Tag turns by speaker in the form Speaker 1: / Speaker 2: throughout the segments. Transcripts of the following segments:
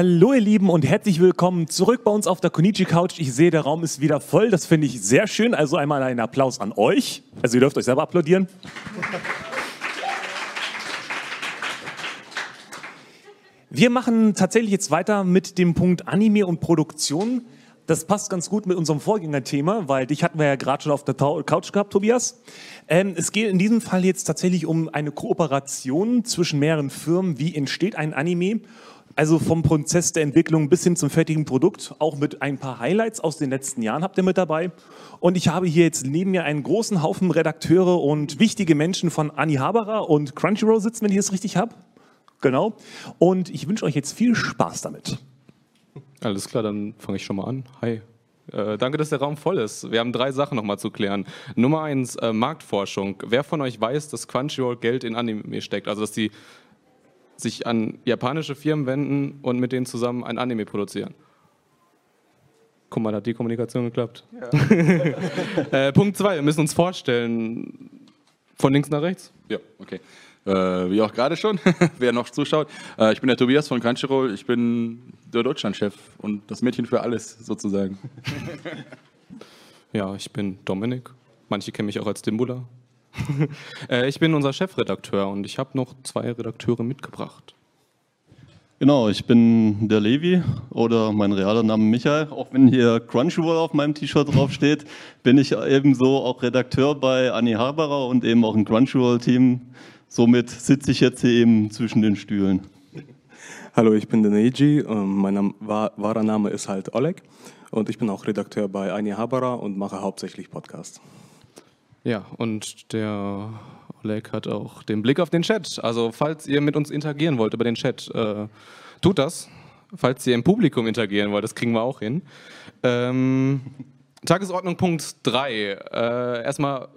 Speaker 1: Hallo ihr Lieben und herzlich willkommen zurück bei uns auf der Konichi Couch. Ich sehe, der Raum ist wieder voll. Das finde ich sehr schön. Also einmal einen Applaus an euch. Also ihr dürft euch selber applaudieren. Wir machen tatsächlich jetzt weiter mit dem Punkt Anime und Produktion. Das passt ganz gut mit unserem Vorgängerthema, weil dich hatten wir ja gerade schon auf der Couch gehabt, Tobias. Ähm, es geht in diesem Fall jetzt tatsächlich um eine Kooperation zwischen mehreren Firmen. Wie entsteht ein Anime? Also vom Prozess der Entwicklung bis hin zum fertigen Produkt, auch mit ein paar Highlights aus den letzten Jahren habt ihr mit dabei. Und ich habe hier jetzt neben mir einen großen Haufen Redakteure und wichtige Menschen von Anihabara und Crunchyroll sitzen, wenn ich das richtig habe. Genau. Und ich wünsche euch jetzt viel Spaß damit.
Speaker 2: Alles klar, dann fange ich schon mal an. Hi. Äh, danke, dass der Raum voll ist. Wir haben drei Sachen nochmal zu klären. Nummer eins, äh, Marktforschung. Wer von euch weiß, dass Crunchyroll Geld in Anime steckt? Also, dass die sich an japanische Firmen wenden und mit denen zusammen ein Anime produzieren. Guck mal, da hat die Kommunikation geklappt. Ja. äh, Punkt zwei, wir müssen uns vorstellen, von links nach rechts.
Speaker 3: Ja, okay. Äh, wie auch gerade schon, wer noch zuschaut. Äh, ich bin der Tobias von Crunchyroll, ich bin der Deutschlandchef und das Mädchen für alles sozusagen.
Speaker 2: ja, ich bin Dominik. Manche kennen mich auch als Dimbula. Äh, ich bin unser Chefredakteur und ich habe noch zwei Redakteure mitgebracht.
Speaker 4: Genau, ich bin der Levi oder mein realer Name Michael. Auch wenn hier Crunchyroll auf meinem T-Shirt draufsteht, bin ich ebenso auch Redakteur bei Anni Harbara und eben auch im Crunchyroll-Team. Somit sitze ich jetzt hier eben zwischen den Stühlen.
Speaker 5: Hallo, ich bin der Neji. Ähm, mein wahrer Name ist halt Oleg und ich bin auch Redakteur bei Ani Habara und mache hauptsächlich Podcasts.
Speaker 2: Ja, und der Oleg hat auch den Blick auf den Chat. Also falls ihr mit uns interagieren wollt über den Chat, äh, tut das. Falls ihr im Publikum interagieren wollt, das kriegen wir auch hin. Ähm, Tagesordnung Punkt 3. Äh, erstmal,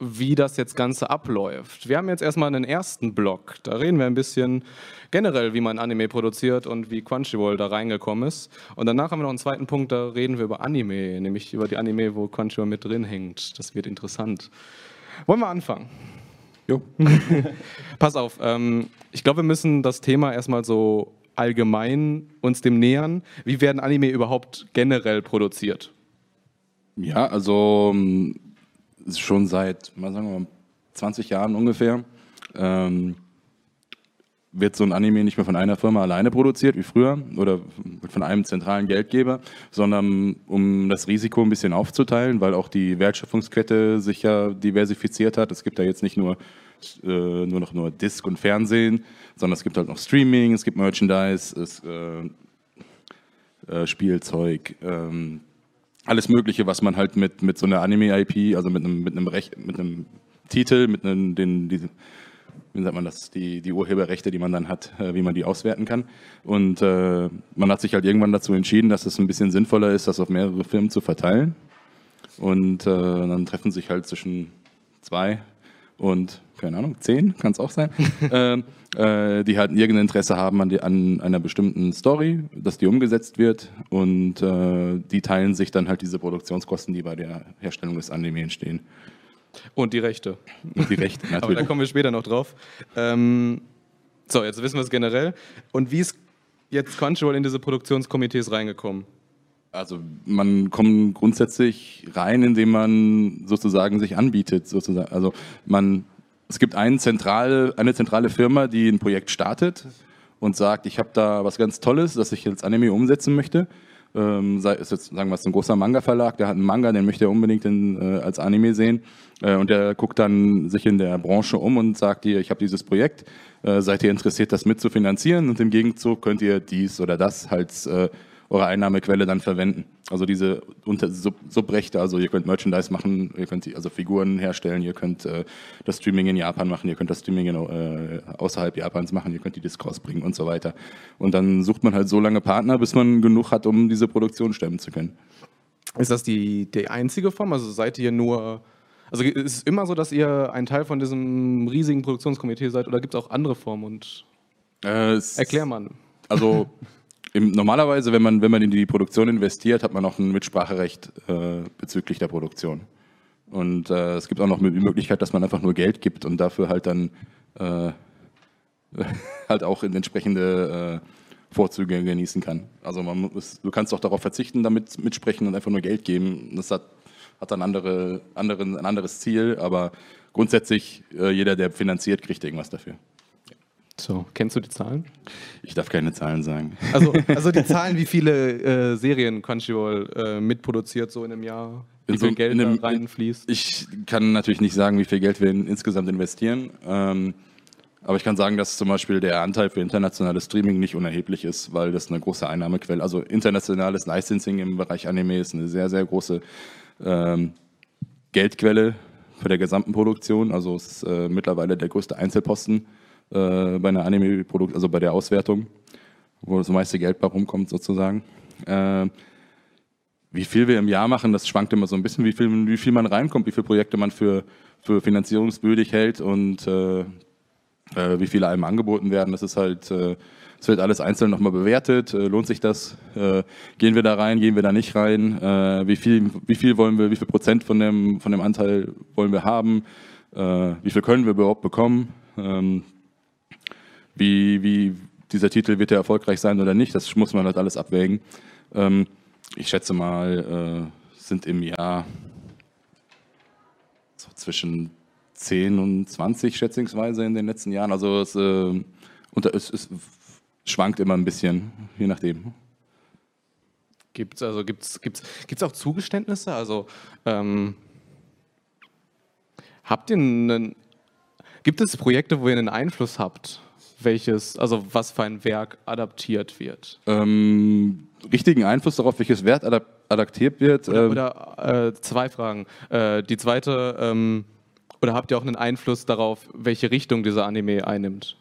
Speaker 2: wie das jetzt Ganze abläuft. Wir haben jetzt erstmal einen ersten Block. Da reden wir ein bisschen generell, wie man Anime produziert und wie Crunchyroll da reingekommen ist. Und danach haben wir noch einen zweiten Punkt, da reden wir über Anime, nämlich über die Anime, wo Crunchyroll mit drin hängt. Das wird interessant. Wollen wir anfangen? Jo. Pass auf, ähm, ich glaube, wir müssen das Thema erstmal so allgemein uns dem nähern. Wie werden Anime überhaupt generell produziert?
Speaker 3: Ja, also schon seit, mal sagen wir mal, 20 Jahren ungefähr. Ähm, wird so ein Anime nicht mehr von einer Firma alleine produziert wie früher oder von einem zentralen Geldgeber, sondern um das Risiko ein bisschen aufzuteilen, weil auch die Wertschöpfungskette sich ja diversifiziert hat. Es gibt da jetzt nicht nur, äh, nur noch nur Disc und Fernsehen, sondern es gibt halt noch Streaming, es gibt Merchandise, es, äh, äh, Spielzeug, ähm, alles Mögliche, was man halt mit, mit so einer Anime-IP, also mit einem, mit einem, Recht, mit einem Titel, mit einem, den, die, wie sagt man das, die, die Urheberrechte, die man dann hat, äh, wie man die auswerten kann. Und äh, man hat sich halt irgendwann dazu entschieden, dass es ein bisschen sinnvoller ist, das auf mehrere Firmen zu verteilen. Und äh, dann treffen sich halt zwischen zwei und, keine Ahnung, zehn, kann es auch sein, äh, äh, die halt irgendein Interesse haben an, die, an, einer bestimmten Story, dass die umgesetzt wird. Und äh, die teilen sich dann halt diese Produktionskosten, die bei der Herstellung des Anime entstehen.
Speaker 2: Und die Rechte.
Speaker 3: Und die Rechte,
Speaker 2: natürlich. Aber da kommen wir später noch drauf. Ähm, so, jetzt wissen wir es generell. Und wie ist jetzt Crunchyroll in diese Produktionskomitees reingekommen?
Speaker 3: Also man kommt grundsätzlich rein, indem man sozusagen sich anbietet. Sozusagen. Also man, es gibt ein zentral, eine zentrale Firma, die ein Projekt startet und sagt, ich habe da was ganz Tolles, das ich als Anime umsetzen möchte ähm, sei es jetzt, sagen wir es, ein großer Manga-Verlag, der hat einen Manga, den möchte er unbedingt in, äh, als Anime sehen. Äh, und der guckt dann sich in der Branche um und sagt ihr, ich habe dieses Projekt, äh, seid ihr interessiert, das mitzufinanzieren? Und im Gegenzug könnt ihr dies oder das halt äh, eure Einnahmequelle dann verwenden. Also diese Unter Sub Subrechte, also ihr könnt Merchandise machen, ihr könnt also Figuren herstellen, ihr könnt äh, das Streaming in Japan machen, ihr könnt das Streaming in, äh, außerhalb Japans machen, ihr könnt die Discs bringen und so weiter. Und dann sucht man halt so lange Partner, bis man genug hat, um diese Produktion stemmen zu können.
Speaker 2: Ist das die, die einzige Form? Also seid ihr nur also ist es immer so, dass ihr ein Teil von diesem riesigen Produktionskomitee seid oder gibt es auch andere Formen? Und äh, erklär mal.
Speaker 3: Also im, normalerweise, wenn man, wenn man in die Produktion investiert, hat man auch ein Mitspracherecht äh, bezüglich der Produktion. Und äh, es gibt auch noch die Möglichkeit, dass man einfach nur Geld gibt und dafür halt dann äh, halt auch entsprechende Vorzüge genießen kann. Also man muss, du kannst auch darauf verzichten, damit mitsprechen und einfach nur Geld geben. Das hat, hat dann andere, andere, ein anderes Ziel, aber grundsätzlich äh, jeder, der finanziert, kriegt irgendwas dafür.
Speaker 2: So, kennst du die Zahlen?
Speaker 3: Ich darf keine Zahlen sagen.
Speaker 2: Also, also die Zahlen, wie viele äh, Serien Crunchyroll äh, mitproduziert so in einem Jahr? Wie
Speaker 3: In
Speaker 2: viel
Speaker 3: so-
Speaker 2: Geld
Speaker 3: in einem-
Speaker 2: da reinfließt?
Speaker 3: Ich kann natürlich nicht sagen, wie viel Geld wir in, insgesamt investieren. Ähm, aber ich kann sagen, dass zum Beispiel der Anteil für internationales Streaming nicht unerheblich ist, weil das eine große Einnahmequelle, also internationales Licensing im Bereich Anime ist eine sehr, sehr große ähm, Geldquelle für der gesamten Produktion. Also es ist äh, mittlerweile der größte Einzelposten äh, bei einer Anime-Produktion, also bei der Auswertung, wo das meiste Geld bei rumkommt sozusagen. Ähm, wie viel wir im Jahr machen, das schwankt immer so ein bisschen, wie viel, wie viel man reinkommt, wie viele Projekte man für, für finanzierungswürdig hält und äh, äh, wie viele einem angeboten werden. Das ist halt, äh, es wird alles einzeln nochmal bewertet. Äh, lohnt sich das? Äh, gehen wir da rein? Gehen wir da nicht rein? Äh, wie viel, wie viel wollen wir? Wie viel Prozent von dem, von dem Anteil wollen wir haben? Äh, wie viel können wir überhaupt bekommen? Ähm, wie, wie dieser Titel wird er erfolgreich sein oder nicht? Das muss man halt alles abwägen. Ähm, ich schätze mal, äh, sind im Jahr so zwischen 10 und 20 schätzungsweise in den letzten Jahren. Also es, äh, unter, es, es schwankt immer ein bisschen, je nachdem.
Speaker 2: Gibt's also gibt's gibt's gibt's auch Zugeständnisse? Also ähm, habt ihr einen gibt es Projekte, wo ihr einen Einfluss habt, welches also was für ein Werk adaptiert wird?
Speaker 3: Ähm, richtigen Einfluss darauf, welches Wert adap adaptiert wird.
Speaker 2: Oder,
Speaker 3: ähm,
Speaker 2: oder äh, zwei Fragen. Äh, die zweite ähm, oder habt ihr auch einen Einfluss darauf, welche Richtung dieser Anime einnimmt?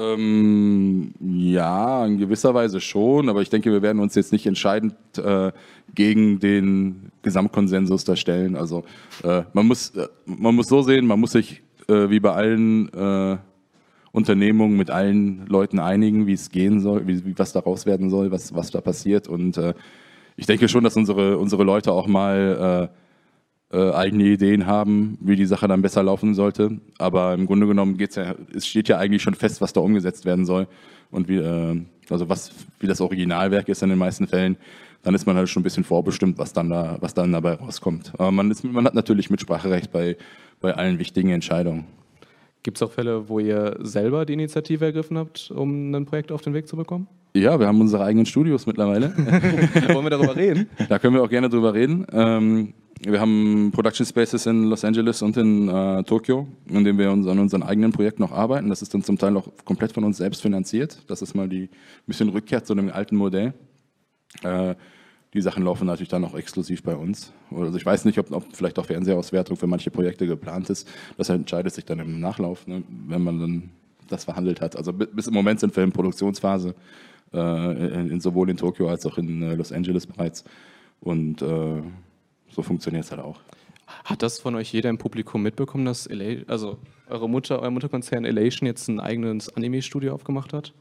Speaker 3: Ähm, ja, in gewisser Weise schon, aber ich denke, wir werden uns jetzt nicht entscheidend äh, gegen den Gesamtkonsensus da stellen. Also äh, man, muss, äh, man muss so sehen, man muss sich äh, wie bei allen Unternehmungen mit allen Leuten einigen, wie es gehen soll, wie, was daraus werden soll, was, was da passiert. Und äh, ich denke schon, dass unsere, unsere Leute auch mal äh, äh, eigene Ideen haben, wie die Sache dann besser laufen sollte. Aber im Grunde genommen geht's ja, es steht ja eigentlich schon fest, was da umgesetzt werden soll und wie, äh, also was, wie das Originalwerk ist in den meisten Fällen. Dann ist man halt schon ein bisschen vorbestimmt, was dann da, was dann dabei rauskommt. Aber man, ist, man hat natürlich Mitspracherecht bei, bei allen wichtigen Entscheidungen.
Speaker 2: Gibt es auch Fälle, wo ihr selber die Initiative ergriffen habt, um ein Projekt auf den Weg zu bekommen?
Speaker 3: Ja, wir haben unsere eigenen Studios mittlerweile.
Speaker 2: Wollen wir darüber reden?
Speaker 3: Da können wir auch gerne drüber reden. Ähm, wir haben Production Spaces in Los Angeles und in äh, Tokio, in denen wir uns an unseren eigenen Projekten noch arbeiten. Das ist dann zum Teil auch komplett von uns selbst finanziert. Das ist mal die ein bisschen Rückkehr zu dem alten Modell. Äh, die Sachen laufen natürlich dann auch exklusiv bei uns. Also ich weiß nicht, ob, ob vielleicht auch Fernsehauswertung für manche Projekte geplant ist. Das entscheidet sich dann im Nachlauf, ne, wenn man dann das verhandelt hat. Also bi- bis im Moment sind wir in Produktionsphase, äh, in, in, sowohl in Tokio als auch in äh, Los Angeles bereits. Und äh, so funktioniert es halt auch.
Speaker 2: Hat das von euch jeder im Publikum mitbekommen, dass Ela also eure Mutter, euer Mutterkonzern Elation jetzt ein eigenes Anime-Studio aufgemacht hat?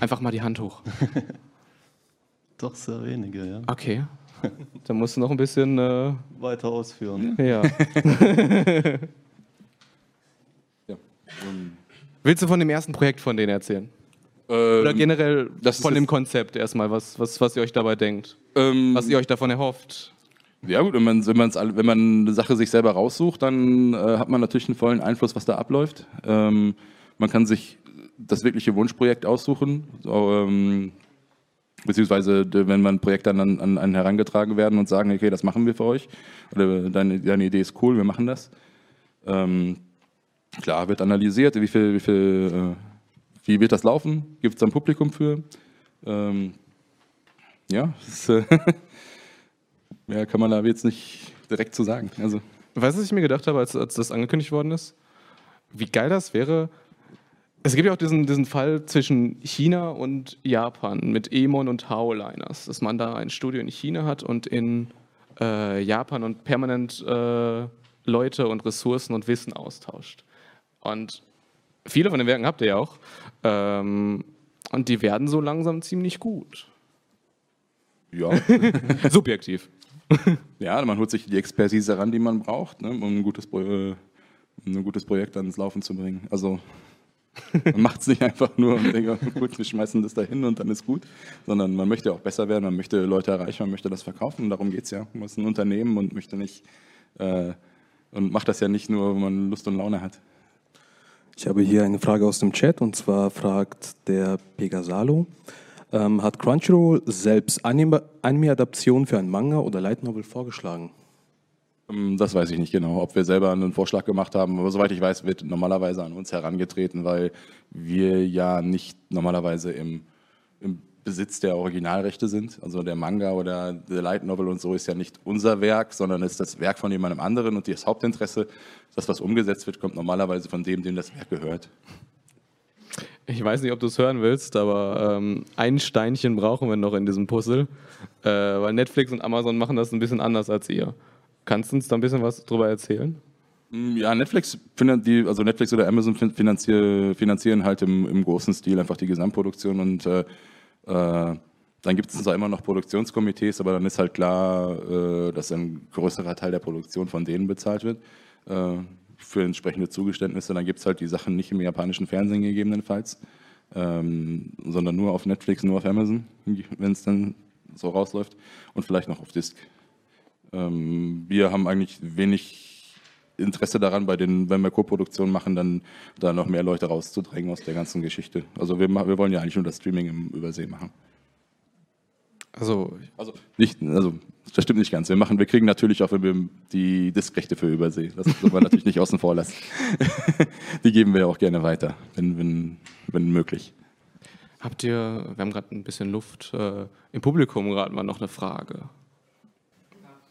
Speaker 2: Einfach mal die Hand hoch.
Speaker 4: Doch sehr wenige, ja.
Speaker 2: Okay. Da musst du noch ein bisschen, äh,
Speaker 4: Weiter ausführen.
Speaker 2: ja.
Speaker 3: Ja.
Speaker 2: Willst du von dem ersten Projekt von denen erzählen?
Speaker 3: Ähm,
Speaker 2: Oder generell von dem Konzept erstmal, was, was, was ihr euch dabei denkt?
Speaker 3: ähm,
Speaker 2: Was ihr euch davon erhofft?
Speaker 3: Ja gut, wenn man, wenn, man's, wenn man eine Sache sich selber raussucht, dann äh, hat man natürlich einen vollen Einfluss, was da abläuft. Ähm, man kann sich das wirkliche Wunschprojekt aussuchen, so, ähm, beziehungsweise d- wenn man Projekte an, an einen herangetragen werden und sagen, okay, das machen wir für euch, oder deine, deine Idee ist cool, wir machen das. Ähm, klar, wird analysiert, wie viel, wie viel, äh, wie wird das laufen, gibt es ein Publikum für. Ähm, ja, das äh, Mehr kann man da jetzt nicht direkt zu sagen. Also,
Speaker 2: Weißt du, was ich mir gedacht habe, als, als das angekündigt worden ist? Wie geil das wäre. Es gibt ja auch diesen, diesen Fall zwischen China und Japan mit Emon und Hao-Liners, dass man da ein Studio in China hat und in äh, Japan und permanent äh, Leute und Ressourcen und Wissen austauscht. Und viele von den Werken habt ihr ja auch. Ähm, und die werden so langsam ziemlich gut.
Speaker 3: ja.
Speaker 2: Subjektiv.
Speaker 3: ja, man holt sich die Expertise ran, die man braucht, ne, um, ein gutes, Pro- äh, ein gutes Projekt dann ins Laufen zu bringen. Also, Man macht es nicht einfach nur und denkt, oh, gut, wir schmeißen das da hin und dann ist gut, sondern man möchte auch besser werden, man möchte Leute erreichen, man möchte das verkaufen und darum geht es ja. Man ist ein Unternehmen und möchte nicht äh, und macht das ja nicht nur, wenn man Lust und Laune hat.
Speaker 5: Ich habe hier eine Frage aus dem Chat und zwar fragt der Pegasalo, ähm, hat Crunchyroll selbst Anime-Adaptionen für ein Manga oder Light Novel vorgeschlagen?
Speaker 3: Ähm, das weiß ich nicht genau, ob wir selber einen Vorschlag gemacht haben. Aber soweit ich weiß, wird normalerweise an uns herangetreten, weil wir ja nicht normalerweise im, im Besitz der Originalrechte sind. Also der Manga oder der Light Novel und so ist ja nicht unser Werk, sondern ist das Werk von jemandem anderen und das Hauptinteresse, das was umgesetzt wird, kommt normalerweise von dem, dem das Werk gehört.
Speaker 2: Ich weiß nicht, ob du es hören willst, aber ähm, ein Steinchen brauchen wir noch in diesem Puzzle, äh, weil Netflix und Amazon machen das ein bisschen anders als ihr. Kannst du uns da ein bisschen was drüber erzählen?
Speaker 3: Mm, ja, Netflix, also Netflix oder Amazon finanzieren, finanzieren halt im, im, großen Stil einfach die Gesamtproduktion und äh, äh, dann gibt es zwar immer noch Produktionskomitees, aber dann ist halt klar, äh, dass ein größerer Teil der Produktion von denen bezahlt wird äh, für entsprechende Zugeständnisse. Dann gibt es halt die Sachen nicht im japanischen Fernsehen gegebenenfalls, ähm, sondern nur auf Netflix, nur auf Amazon, wenn es dann so rausläuft und vielleicht noch auf Disk. Ähm, wir haben eigentlich wenig Interesse daran, bei den, wenn wir Co-Produktionen machen, dann da noch mehr Leute rauszudrängen aus der ganzen Geschichte. Also wir, wir wollen ja eigentlich nur das Streaming im Übersee machen.
Speaker 2: Also,
Speaker 3: also, nicht, also das stimmt nicht ganz. Wir machen, wir kriegen natürlich auch die Diskrechte für Übersee. Das soll man natürlich nicht außen vor lassen. die geben wir auch gerne weiter, wenn, wenn, wenn möglich.
Speaker 2: Habt ihr, wir haben gerade ein bisschen Luft, äh, im Publikum gerade mal noch eine Frage.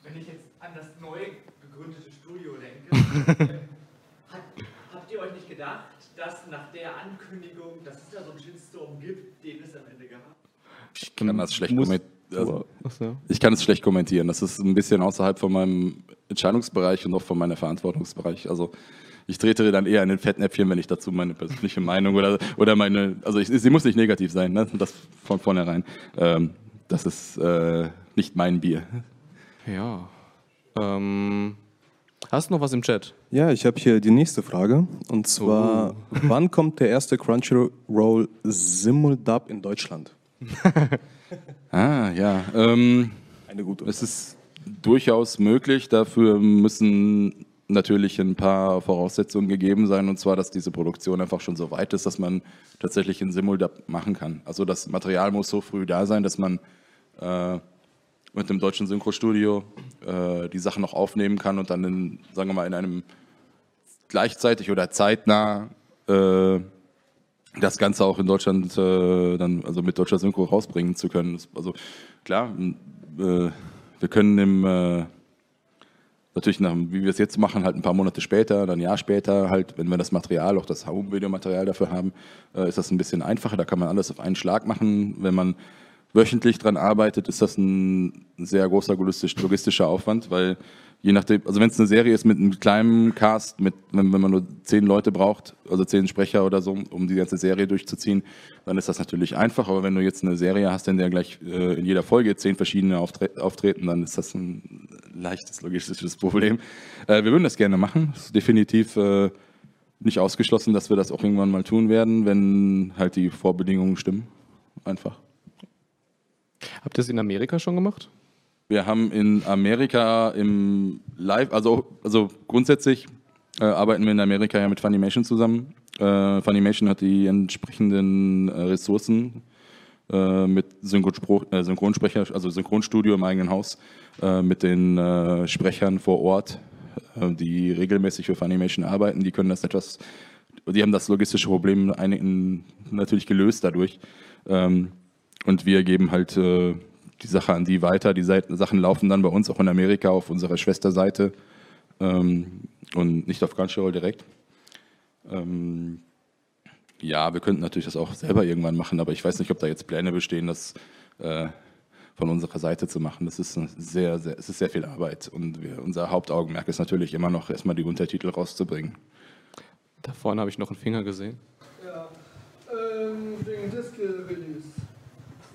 Speaker 6: Wenn ich jetzt an das neu gegründete Studio denke, hat, habt ihr euch nicht gedacht, dass nach der Ankündigung, dass es da so einen Shitstorm gibt, den es am Ende gab?
Speaker 3: Ich kann das schlecht kommentieren. Also, ich kann es schlecht kommentieren. Das ist ein bisschen außerhalb von meinem Entscheidungsbereich und auch von meinem Verantwortungsbereich. Also ich trete dann eher in den Fettnäpfchen, wenn ich dazu meine persönliche Meinung oder, oder meine, also ich, sie muss nicht negativ sein, ne? das von vornherein. Ähm, das ist äh, nicht mein Bier.
Speaker 2: Ja. Ähm, hast du noch was im Chat?
Speaker 5: Ja, ich habe hier die nächste Frage. Und zwar, oh. wann kommt der erste Crunchyroll Simuldub in Deutschland?
Speaker 3: ah, ja. Ähm, Eine gute Frage. Es ist durchaus möglich. Dafür müssen natürlich ein paar Voraussetzungen gegeben sein. Und zwar, dass diese Produktion einfach schon so weit ist, dass man tatsächlich einen Simuldub machen kann. Also das Material muss so früh da sein, dass man... Äh, mit dem deutschen Synchrostudio äh, die Sachen noch aufnehmen kann und dann in, sagen wir mal, in einem gleichzeitig oder zeitnah äh, das Ganze auch in Deutschland äh, dann also mit deutscher Synchro rausbringen zu können. Also klar, äh, wir können im äh, natürlich nach, wie wir es jetzt machen, halt ein paar Monate später, dann ein Jahr später, halt, wenn wir das Material, auch das Home-Video-Material dafür haben, äh, ist das ein bisschen einfacher. Da kann man alles auf einen Schlag machen. Wenn man wöchentlich dran arbeitet, ist das ein sehr großer logistischer Aufwand, weil je nachdem, also wenn es eine Serie ist mit einem kleinen Cast, mit, wenn, wenn, man nur zehn Leute braucht, also zehn Sprecher oder so, um die ganze Serie durchzuziehen, dann ist das natürlich einfach. Aber wenn du jetzt eine Serie hast, in der gleich äh, in jeder Folge zehn verschiedene auftre auftreten, dann ist das ein leichtes logistisches Problem. Äh, wir würden das gerne machen. Das ist definitiv äh, nicht ausgeschlossen, dass wir das auch irgendwann mal tun werden, wenn halt die Vorbedingungen stimmen. Einfach.
Speaker 2: Habt ihr es in Amerika schon gemacht?
Speaker 3: Wir haben in Amerika im Live, also, also grundsätzlich äh, arbeiten wir in Amerika ja mit Funimation zusammen. Äh, Funimation hat die entsprechenden äh, Ressourcen äh, mit äh, Synchronsprecher, also Synchronstudio im eigenen Haus, äh, mit den Sprechern vor Ort, die regelmäßig für Funimation arbeiten. Die können das etwas, die haben das logistische Problem einigen, natürlich gelöst dadurch. Ähm, und wir geben halt äh, die Sache an die weiter. Die Seiten, Sachen laufen dann bei uns auch in Amerika auf unserer Schwesterseite ähm, und nicht auf Crunchyroll direkt. Ähm, ja, wir könnten natürlich das auch selber irgendwann machen, aber ich weiß nicht, ob da jetzt Pläne bestehen, das äh, von unserer Seite zu machen. Das ist sehr, sehr, es ist sehr viel Arbeit und wir, unser Hauptaugenmerk ist natürlich immer noch erstmal die Untertitel rauszubringen.
Speaker 2: Da vorne habe ich noch einen Finger gesehen.
Speaker 7: Ja, ähm, wegen Disc Release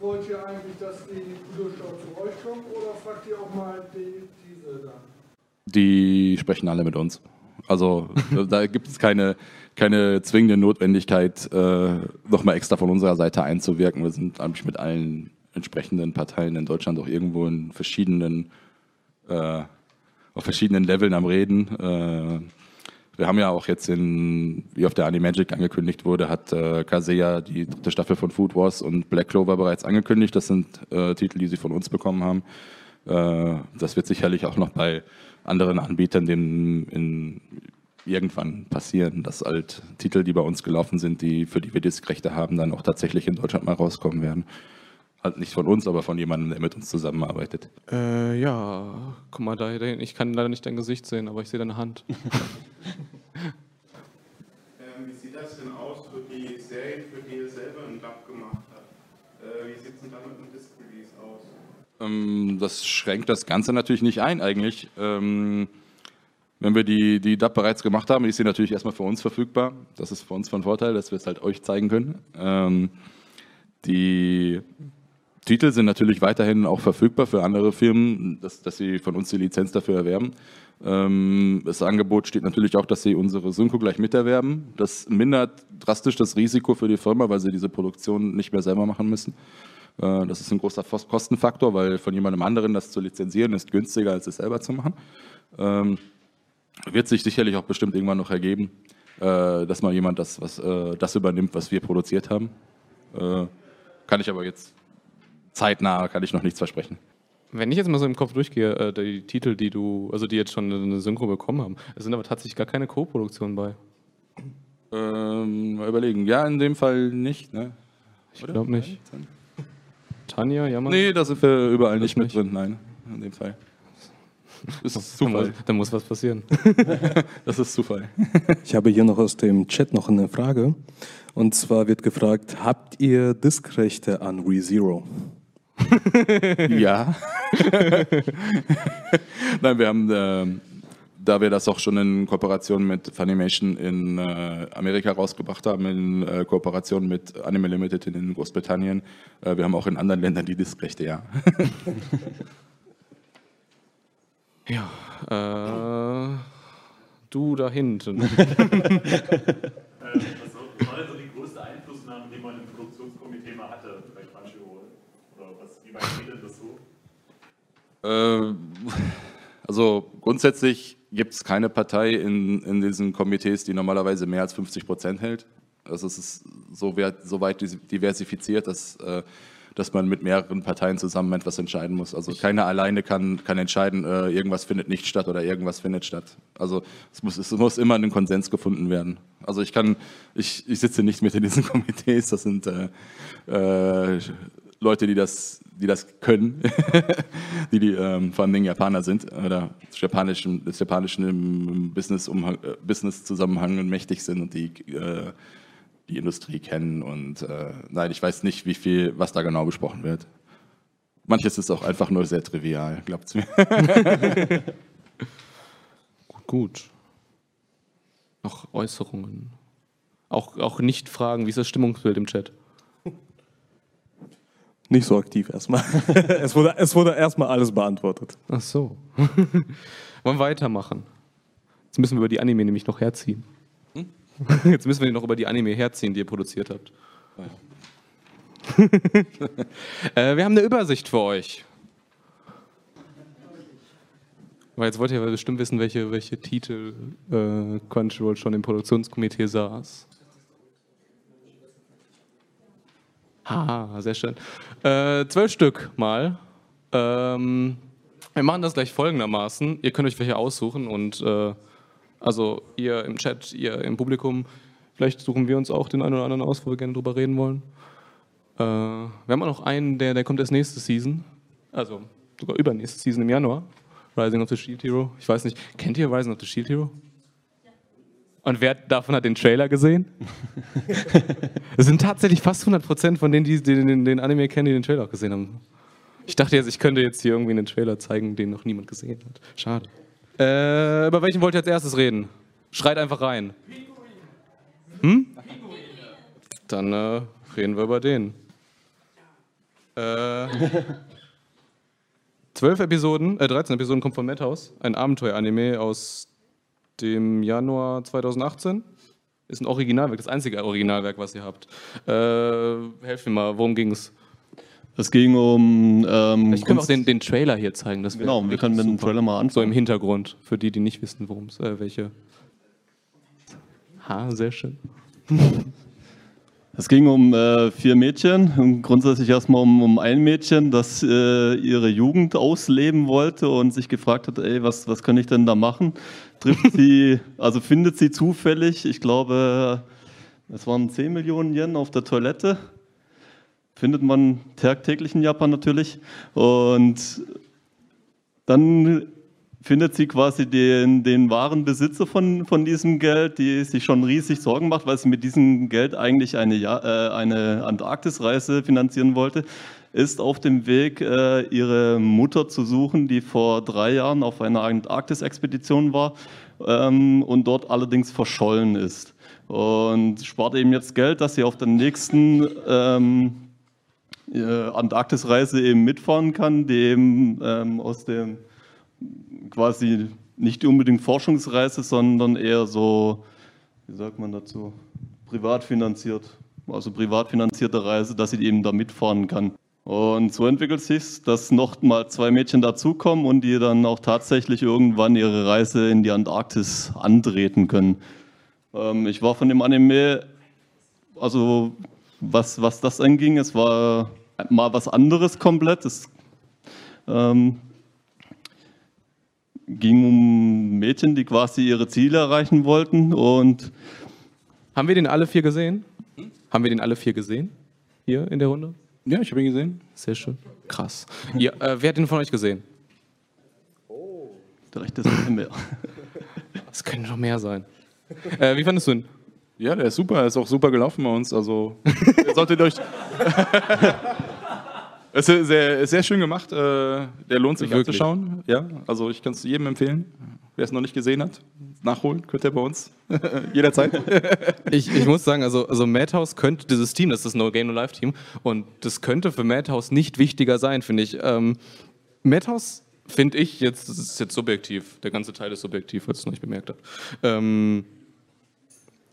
Speaker 7: wollt ihr eigentlich, dass die Kulturstau zu euch kommt oder fragt ihr auch mal die, diese dann?
Speaker 3: Die sprechen alle mit uns. Also da gibt es keine, keine zwingende Notwendigkeit, äh, nochmal extra von unserer Seite einzuwirken. Wir sind eigentlich mit allen entsprechenden Parteien in Deutschland auch irgendwo in verschiedenen, äh, auf verschiedenen Leveln am Reden. Äh, wir haben ja auch jetzt in, wie auf der Animagic angekündigt wurde, hat äh, Kaseya die dritte Staffel von Food Wars und Black Clover bereits angekündigt. Das sind äh, Titel, die sie von uns bekommen haben. Äh, das wird sicherlich auch noch bei anderen Anbietern den, in, irgendwann passieren, dass halt Titel, die bei uns gelaufen sind, die für die wir Diskrechte haben, dann auch tatsächlich in Deutschland mal rauskommen werden. Halt nicht von uns, aber von jemandem, der mit uns zusammenarbeitet.
Speaker 2: Äh, ja, guck mal da dahin. Ich kann leider nicht dein Gesicht sehen, aber ich sehe deine Hand.
Speaker 8: Ähm, wie sieht das denn aus für die Serie, für die ihr selber einen Dub gemacht habt? Äh, wie sieht es denn da mit dem Disc-Release aus?
Speaker 3: Ähm, das schränkt das Ganze natürlich nicht ein eigentlich. Ähm, wenn wir die, die DAP bereits gemacht haben, ist sie natürlich erstmal für uns verfügbar. Das ist für uns von Vorteil, dass wir es halt euch zeigen können. Ähm, die Titel sind natürlich weiterhin auch verfügbar für andere Firmen, dass, dass sie von uns die Lizenz dafür erwerben. Ähm, das Angebot steht natürlich auch, dass sie unsere Synchro gleich miterwerben. Das mindert drastisch das Risiko für die Firma, weil sie diese Produktion nicht mehr selber machen müssen. Äh, das ist ein großer Kostenfaktor, weil von jemandem anderen das zu lizenzieren ist günstiger, als es selber zu machen. Ähm, wird sich sicherlich auch bestimmt irgendwann noch ergeben, äh, dass mal jemand das, was, äh, das übernimmt, was wir produziert haben. Kann ich aber jetzt zeitnah, kann ich noch nichts versprechen.
Speaker 2: Wenn ich jetzt mal so im Kopf durchgehe, die Titel, die du, also die jetzt schon eine Synchro bekommen haben, es sind aber tatsächlich gar keine Co-Produktionen bei.
Speaker 3: Ähm, mal überlegen. Ja, in dem Fall nicht, ne?
Speaker 2: Ich glaube nicht. Tanja, Jammer?
Speaker 3: Nee, da sind wir überall nicht mit drin, nein, in dem Fall.
Speaker 2: Das ist Zufall. Da muss was passieren.
Speaker 3: das ist Zufall.
Speaker 5: Ich habe hier noch aus dem Chat noch eine Frage. Und zwar wird gefragt, habt ihr Diskrechte an ReZero?
Speaker 3: Ja. Nein, wir haben, äh, da wir das auch schon in Kooperation mit Funimation in äh, Amerika rausgebracht haben, in äh, Kooperation mit Anime Limited in Großbritannien, äh, wir haben auch in anderen Ländern die Diskrechte, ja.
Speaker 2: Ja, äh, du da hinten.
Speaker 1: was war denn so die größte Einflussnahme, die man im Produktionskomitee mal hatte bei Crunchyroll? Oder was,
Speaker 3: Äh, also grundsätzlich gibt es keine Partei in, in diesen Komitees, die normalerweise mehr als 50 Prozent hält. Also es ist so, weit, so weit diversifiziert, dass äh, dass man mit mehreren Parteien zusammen etwas entscheiden muss. Also keiner alleine kann, kann entscheiden, äh, irgendwas findet nicht statt oder irgendwas findet statt. Also es muss, es muss immer ein Konsens gefunden werden. Also ich kann, ich, ich sitze nicht mit in diesen Komitees, das sind äh, äh, Leute, die das, die das können, die, die ähm, vor allem Japaner sind oder des japanischen, des japanischen Business-Zusammenhang Business mächtig sind und die äh, die Industrie kennen. Und äh, nein, ich weiß nicht, wie viel, was da genau besprochen wird. Manches ist auch einfach nur sehr trivial, glaubt mir.
Speaker 2: gut, gut. Noch Äußerungen. Auch, auch nicht Fragen, wie ist das Stimmungsbild im Chat?
Speaker 5: Nicht so aktiv erstmal. es, wurde, es wurde erstmal alles beantwortet.
Speaker 2: Ach so. Wollen wir weitermachen? Jetzt müssen wir über die Anime nämlich noch herziehen. Jetzt müssen wir noch über die Anime herziehen, die ihr produziert habt. äh, wir haben eine Übersicht für euch. Weil jetzt wollt ihr bestimmt wissen, welche, welche Titel äh, Crunchyroll schon im Produktionskomitee saß. Ha, sehr schön. Äh, zwölf Stück mal. Ähm, wir machen das gleich folgendermaßen. Ihr könnt euch welche aussuchen und äh, also ihr im Chat, ihr im Publikum, vielleicht suchen wir uns auch den einen oder anderen aus, wo wir gerne drüber reden wollen. Äh, wir haben auch noch einen, der, der kommt erst nächste Season, also sogar übernächste Season im Januar. Rising of the Shield Hero. Ich weiß nicht, kennt ihr Rising of the Shield Hero? Und wer davon hat den Trailer gesehen? Es sind tatsächlich fast 100% von denen, die den, den, Anime kennen, die den Trailer auch gesehen haben. Ich dachte jetzt, ich könnte jetzt hier irgendwie einen Trailer zeigen, den noch niemand gesehen hat. Schade. Äh, über welchen wollt ihr als erstes reden? Schreit einfach rein. Hm? Dann äh, reden wir über den. Äh, 12 Episoden, äh, 13 Episoden kommt von Madhouse, ein Abenteuer-Anime aus dem Januar 2018. Ist ein Originalwerk, das einzige Originalwerk, was ihr habt. Äh, helft mir mal, worum ging es?
Speaker 4: Es ging um. Ähm,
Speaker 2: Ich kann auch den, den Trailer hier zeigen. Das
Speaker 4: Genau, wir können mit dem. Trailer mal
Speaker 2: So
Speaker 4: anfangen.
Speaker 2: im Hintergrund, für die, die nicht wissen, worum es, äh, welche. Ha, sehr schön.
Speaker 4: Es ging um äh, vier Mädchen und grundsätzlich erstmal um, um ein Mädchen, das äh, ihre Jugend ausleben wollte und sich gefragt hat, ey, was, was kann ich denn da machen? Trifft sie, also findet sie zufällig, ich glaube, es waren 10 Millionen Yen auf der Toilette. Findet man tagtäglich in Japan natürlich. Und dann findet sie quasi den, den wahren Besitzer von, von diesem Geld, die sich schon riesig Sorgen macht, weil sie mit diesem Geld eigentlich eine, äh, eine Antarktisreise finanzieren wollte, ist auf dem Weg, äh, ihre Mutter zu suchen, die vor drei Jahren auf einer Antarktis-Expedition war ähm, und dort allerdings verschollen ist. Und spart eben jetzt Geld, dass sie auf der nächsten ähm, äh, Antarktisreise eben mitfahren kann, die eben ähm, aus dem quasi nicht unbedingt Forschungsreise, sondern eher so, wie sagt man dazu, privat finanziert, also privat finanzierte Reise, dass sie eben da mitfahren kann. Und so entwickelt sich dass noch mal zwei Mädchen dazukommen und die dann auch tatsächlich irgendwann ihre Reise in die Antarktis antreten können. Ähm, ich war von dem Anime, also was, was das anging, es war mal was anderes komplett. Es ähm, ging um Mädchen, die quasi ihre Ziele erreichen wollten und
Speaker 2: Haben wir den alle vier gesehen? Haben wir den alle vier gesehen? Hier in der Runde?
Speaker 3: Ja, ich habe ihn gesehen.
Speaker 2: Sehr schön. Krass. Ihr, äh, wer hat den von euch gesehen?
Speaker 4: der rechte ist mehr.
Speaker 2: Es können noch mehr sein. Äh, wie fandest du ihn?
Speaker 3: Ja, der ist super, er ist auch super gelaufen bei uns. Also, ihr solltet euch. Es ist sehr, sehr schön gemacht. äh, Der lohnt sich
Speaker 2: Wirklich.
Speaker 3: anzuschauen. Ja, also ich kann es jedem empfehlen. Wer es noch nicht gesehen hat, nachholen könnt ihr bei uns. Jederzeit.
Speaker 2: Ich, ich muss sagen, also, also Madhouse könnte dieses Team, das ist das No Game No Life Team, und das könnte für Madhouse nicht wichtiger sein, finde ich. Ähm, Madhouse finde ich jetzt, das ist jetzt subjektiv, der ganze Teil ist subjektiv, falls ihr es noch nicht bemerkt habt. Ähm,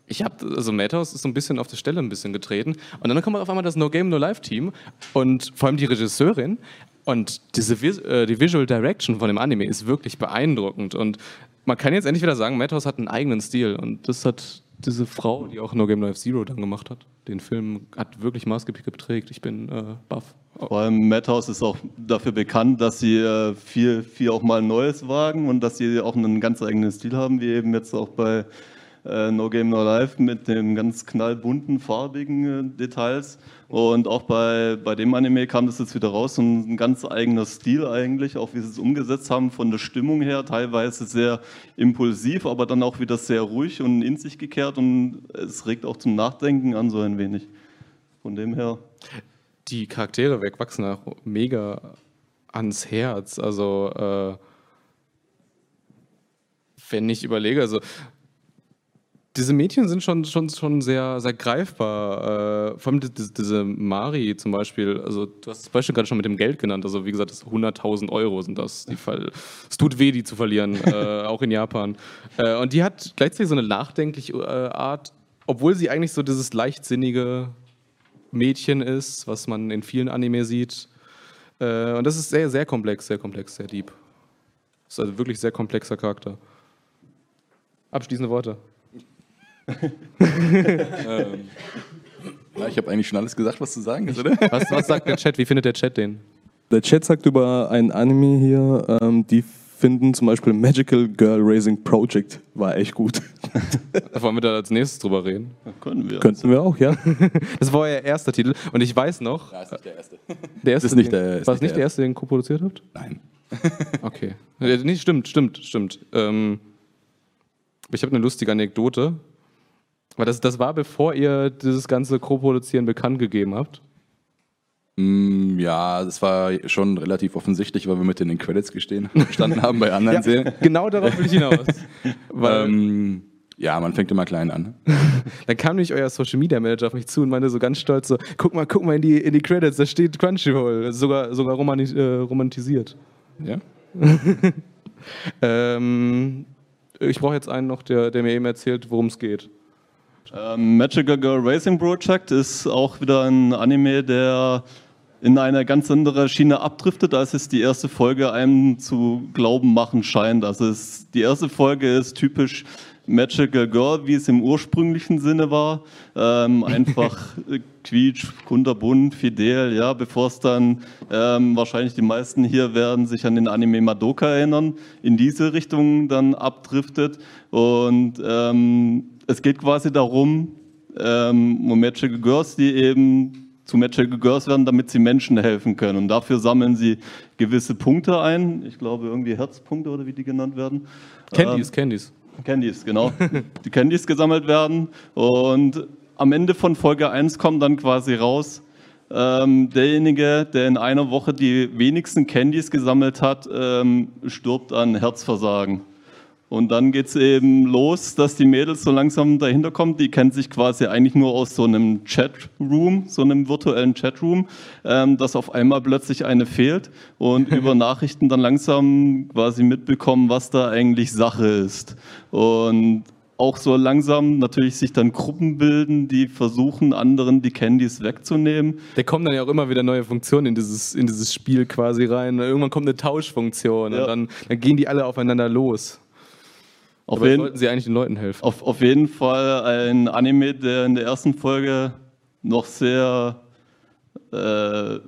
Speaker 2: ich habe, also Madhouse ist so ein bisschen auf der Stelle ein bisschen getreten und dann kommt auf einmal das No Game No Life Team und vor allem die Regisseurin und diese äh, die Visual Direction von dem Anime ist wirklich beeindruckend und man kann jetzt endlich wieder sagen, Madhouse hat einen eigenen Stil und das hat diese Frau, die auch No Game No Life Zero dann gemacht hat, den Film hat wirklich maßgeblich geprägt. Ich bin äh, baff.
Speaker 4: Vor allem Madhouse ist auch dafür bekannt, dass sie äh, viel, viel auch mal Neues wagen und dass sie auch einen ganz eigenen Stil haben, wie eben jetzt auch bei No Game No Life mit den ganz knallbunten, farbigen äh, Details. Und auch bei, bei dem Anime kam das jetzt wieder raus, so ein ganz eigener Stil eigentlich, auch wie sie es umgesetzt haben, von der Stimmung her, teilweise sehr impulsiv, aber dann auch wieder sehr ruhig und in sich gekehrt und es regt auch zum Nachdenken an, so ein wenig. Von dem her.
Speaker 2: Die Charaktere wegwachsen auch mega ans Herz. Also, äh, wenn ich überlege, also diese Mädchen sind schon, schon, schon sehr, sehr greifbar. Äh, vor allem die, die, diese Mari zum Beispiel, also du hast das Beispiel gerade schon mit dem Geld genannt, also wie gesagt, das 100.000 Euro sind das. Die Fall, es tut weh, die zu verlieren, äh, auch in Japan. Äh, und die hat gleichzeitig so eine nachdenkliche äh, Art, obwohl sie eigentlich so dieses leichtsinnige Mädchen ist, was man in vielen Anime sieht. Äh, und das ist sehr, sehr komplex, sehr komplex, sehr deep. Das ist also wirklich sehr komplexer Charakter. Abschließende Worte.
Speaker 3: Ähm, ja, ich habe eigentlich schon alles gesagt, was zu sagen ist, oder?
Speaker 2: Was, was sagt der Chat? Wie findet der Chat den?
Speaker 5: Der Chat sagt über ein Anime hier, ähm, die finden zum Beispiel Magical Girl Racing Project war echt gut.
Speaker 2: Da wollen wir da als nächstes drüber reden.
Speaker 4: Können wir.
Speaker 5: Könnten wir auch, ja.
Speaker 2: Das war euer erster Titel und ich weiß noch.
Speaker 3: Ja, ist nicht der erste.
Speaker 2: Der erste,
Speaker 3: ist nicht der- ist
Speaker 2: war es
Speaker 3: nicht der
Speaker 2: erste, den ihr co-produziert habt?
Speaker 3: Nein.
Speaker 2: Okay. Nee, stimmt, stimmt, stimmt. Ähm, ich habe eine lustige Anekdote. Aber das, das war bevor ihr dieses ganze Co-Produzieren bekannt gegeben habt.
Speaker 3: Mm, Ja, das war schon relativ offensichtlich, weil wir mit in den Credits gestehen, gestanden haben bei anderen Serien.
Speaker 2: Genau darauf will ich hinaus. Weil
Speaker 3: Ähm, ja, man fängt immer klein an.
Speaker 2: dann kam nämlich euer Social Media Manager auf mich zu und meinte so ganz stolz so, guck mal, guck mal in die, in die Credits, da steht Crunchyroll, sogar, sogar romani äh, romantisiert.
Speaker 3: Ja?
Speaker 2: Ähm, Ich brauche jetzt einen noch, der, der mir eben erzählt, worum es geht.
Speaker 4: Ähm, Magical Girl Racing Project ist auch wieder ein Anime, der in eine ganz andere Schiene abdriftet, als es die erste Folge einem zu glauben machen scheint. Also es, die erste Folge ist typisch Magical Girl, wie es im ursprünglichen Sinne war. Ähm, einfach äh, quietsch, kunterbunt, fidel, ja, bevor es dann ähm, wahrscheinlich die meisten hier werden sich an den Anime Madoka erinnern, in diese Richtung dann abdriftet. Und ähm, es geht quasi darum, ähm, um Magical Girls, die eben zu Magical Girls werden, damit sie Menschen helfen können. Und dafür sammeln sie gewisse Punkte ein. Ich glaube, irgendwie Herzpunkte oder wie die genannt werden.
Speaker 2: Candies,
Speaker 4: Ähm,
Speaker 2: Candies.
Speaker 4: Candies, genau. die Candies gesammelt werden. Und am Ende von Folge 1 kommt dann quasi raus, ähm, derjenige, der in einer Woche die wenigsten Candies gesammelt hat, ähm, stirbt an Herzversagen. Und dann geht es eben los, dass die Mädels so langsam dahinter kommen. Die kennen sich quasi eigentlich nur aus so einem Chatroom, so einem virtuellen Chatroom, ähm, dass auf einmal plötzlich eine fehlt und über Nachrichten dann langsam quasi mitbekommen, was da eigentlich Sache ist. Und auch so langsam natürlich sich dann Gruppen bilden, die versuchen, anderen die Candies wegzunehmen.
Speaker 2: Da kommen dann ja auch immer wieder neue Funktionen in dieses, in dieses Spiel quasi rein. Irgendwann kommt eine Tauschfunktion
Speaker 4: Ja.
Speaker 2: und dann, dann gehen die alle aufeinander los.
Speaker 4: Auf jeden,
Speaker 2: sollten sie eigentlich den Leuten helfen.
Speaker 4: Auf, auf jeden Fall ein Anime, der in der ersten Folge noch sehr äh,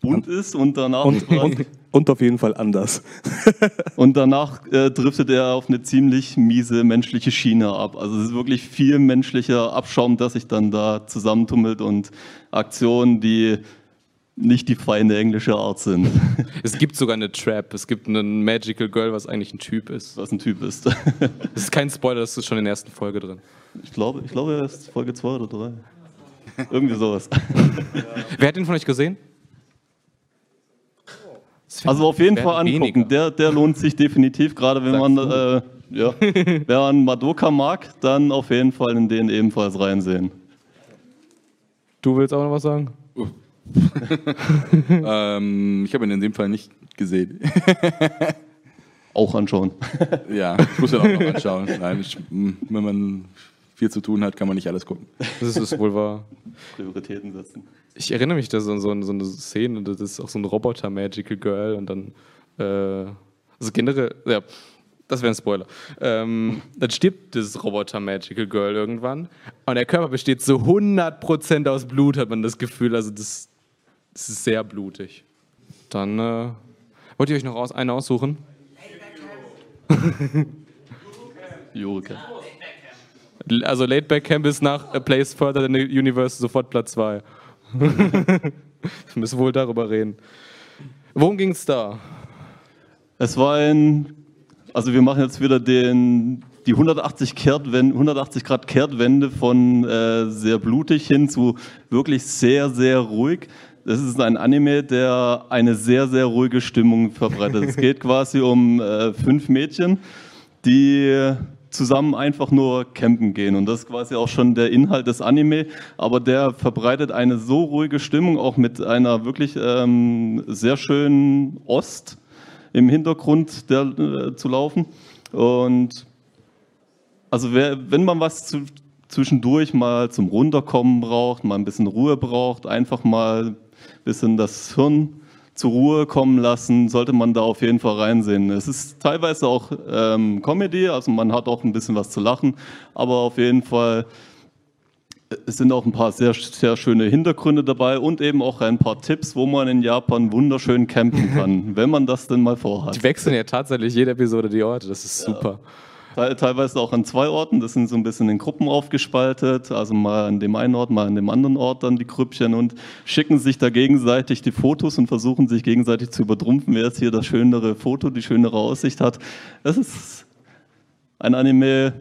Speaker 4: bunt ist und danach,
Speaker 5: Und, und, und auf jeden Fall anders.
Speaker 4: und danach äh, driftet er auf eine ziemlich miese menschliche Schiene ab. Also es ist wirklich viel menschlicher Abschaum, das sich dann da zusammentummelt und Aktionen, die nicht die feine englische Art sind,
Speaker 2: Es gibt sogar eine Trap. Es gibt einen Magical Girl, was eigentlich ein Typ ist.
Speaker 4: was ein Typ ist.
Speaker 2: Das ist kein Spoiler, das ist schon in der ersten Folge drin.
Speaker 4: Ich glaube, ich glaube, er ist Folge 2 oder 3. Irgendwie sowas.
Speaker 2: Wer hat den von euch gesehen?
Speaker 4: Also auf jeden Fall angucken.
Speaker 2: weniger.
Speaker 4: Der, der lohnt sich definitiv, gerade wenn
Speaker 2: Sagst
Speaker 4: man, äh, ja, wer man Madoka mag, dann auf jeden Fall in den ebenfalls reinsehen.
Speaker 2: Du willst auch noch was sagen?
Speaker 3: Ähm, ich habe ihn in dem Fall nicht gesehen.
Speaker 4: Auch anschauen.
Speaker 3: ja, ich muss ihn auch noch anschauen. Nein, ich, m, wenn man viel zu tun hat, kann man nicht alles gucken.
Speaker 2: Das ist, wohl wahr.
Speaker 4: Prioritäten setzen.
Speaker 2: Ich erinnere mich da so an so, so eine Szene, das ist auch so ein Roboter-Magical Girl und dann, äh, also generell, ja, das wäre ein Spoiler. Ähm, dann stirbt dieses Roboter-Magical Girl irgendwann und der Körper besteht zu 100% aus Blut, hat man das Gefühl. Also das, das ist sehr blutig. Dann, äh, wollt ihr euch noch aus, einen aussuchen?
Speaker 4: Jurike.
Speaker 2: Also Laidback Camp ist nach A Place Further in the Universe sofort Platz 2. Wir müssen wohl darüber reden. Worum ging es da?
Speaker 4: Es war ein, also wir machen jetzt wieder den, die 180, Kehrtwende, 180 Grad Kehrtwende von äh, sehr blutig hin zu wirklich sehr, sehr ruhig. Das ist ein Anime, der eine sehr, sehr ruhige Stimmung verbreitet. es geht quasi um äh, fünf Mädchen, die zusammen einfach nur campen gehen. Und das ist quasi auch schon der Inhalt des Anime. Aber der verbreitet eine so ruhige Stimmung, auch mit einer wirklich ähm, sehr schönen Ost im Hintergrund der, äh, zu laufen. Und also wer, wenn man was zu, zwischendurch mal zum Runterkommen braucht, mal ein bisschen Ruhe braucht, einfach mal bisschen das Hirn zur Ruhe kommen lassen, sollte man da auf jeden Fall reinsehen. Es ist teilweise auch ähm, Comedy, also man hat auch ein bisschen was zu lachen, aber auf jeden Fall äh, es sind auch ein paar sehr, sehr schöne Hintergründe dabei und eben auch ein paar Tipps, wo man in Japan wunderschön campen kann, wenn man das denn mal vorhat.
Speaker 2: Die wechseln ja tatsächlich jede Episode die Orte, das ist super.
Speaker 4: Teil- Teilweise auch an zwei Orten, das sind so ein bisschen in Gruppen aufgespaltet, also mal an dem einen Ort, mal an dem anderen Ort dann die Grüppchen und schicken sich da gegenseitig die Fotos und versuchen sich gegenseitig zu übertrumpfen, wer jetzt hier das schönere Foto, die schönere Aussicht hat. Das ist ein Anime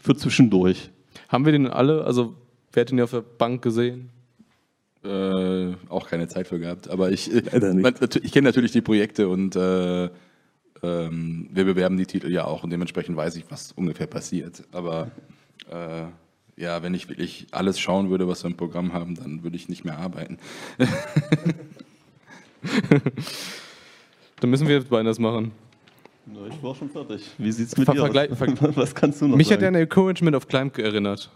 Speaker 4: für zwischendurch.
Speaker 2: Haben wir den alle, also wer hat den ja auf der Bank gesehen?
Speaker 3: Äh, auch keine Zeit für gehabt. Aber ich, ich kenne natürlich die Projekte und äh, ähm, wir bewerben die Titel ja auch und dementsprechend weiß ich, was ungefähr passiert. Aber äh, ja, wenn ich wirklich alles schauen würde, was wir im Programm haben, dann würde ich nicht mehr arbeiten.
Speaker 2: Dann müssen wir beiden das machen.
Speaker 4: Na, ich war schon fertig. Wie sieht's mit
Speaker 2: Ver-
Speaker 4: dir
Speaker 2: vergleich-
Speaker 4: aus? Was kannst du noch
Speaker 2: Mich hat
Speaker 4: sagen?
Speaker 2: er an Encouragement of Climb erinnert.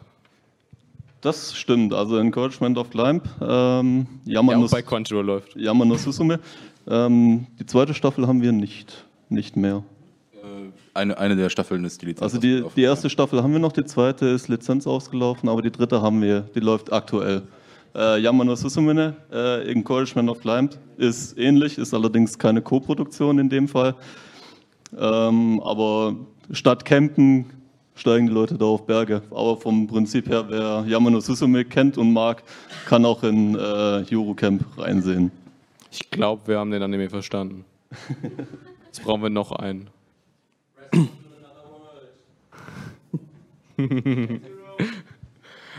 Speaker 4: Das stimmt, also Encouragement of Climb, ähm,
Speaker 2: Der
Speaker 4: Yaman
Speaker 2: auch bei Crunchyroll läuft.
Speaker 4: Yaman no Susume. Ähm, die zweite Staffel haben wir nicht, nicht mehr.
Speaker 3: Eine, eine der Staffeln ist die Lizenz.
Speaker 4: Also die, die erste Staffel haben wir noch, die zweite ist Lizenz ausgelaufen, aber die dritte haben wir, die läuft aktuell. Äh, Yaman no Susume, äh, Encouragement of Climb ist ähnlich, ist allerdings keine Co-Produktion in dem Fall. Ähm, aber statt Campen steigen die Leute da auf Berge. Aber vom Prinzip her, wer Yamano Susume kennt und mag, kann auch in äh, Eurocamp reinsehen.
Speaker 2: Ich glaube, wir haben den Anime verstanden. Jetzt brauchen wir noch einen.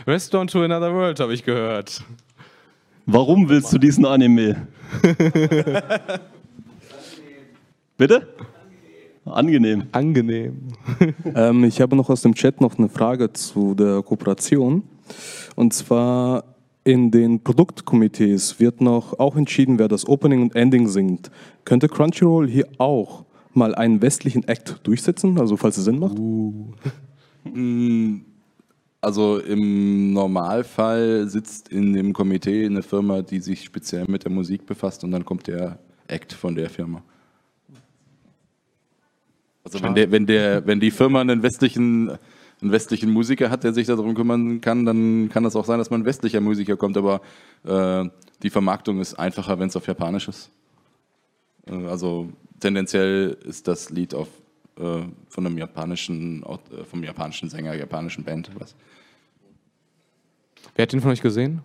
Speaker 2: Restaurant to Another World habe ich gehört.
Speaker 4: Warum willst du diesen Anime? Bitte? Angenehm.
Speaker 2: Angenehm.
Speaker 5: Ähm, ich habe noch aus dem Chat noch eine Frage zu der Kooperation. Und zwar in den Produktkomitees wird noch auch entschieden, wer das Opening und Ending singt. Könnte Crunchyroll hier auch mal einen westlichen Act durchsetzen, also falls es Sinn macht?
Speaker 3: Mm, Also im Normalfall sitzt in dem Komitee eine Firma, die sich speziell mit der Musik befasst und dann kommt der Act von der Firma. Also wenn, der, wenn, der, wenn die Firma einen westlichen, einen westlichen Musiker hat, der sich darum kümmern kann, dann kann das auch sein, dass man ein westlicher Musiker kommt, aber äh, die Vermarktung ist einfacher, wenn es auf Japanisch ist. Äh, also tendenziell ist das Lied auf, äh, von einem japanischen, äh, vom japanischen Sänger, japanischen Band. Was.
Speaker 2: Wer hat den von euch gesehen?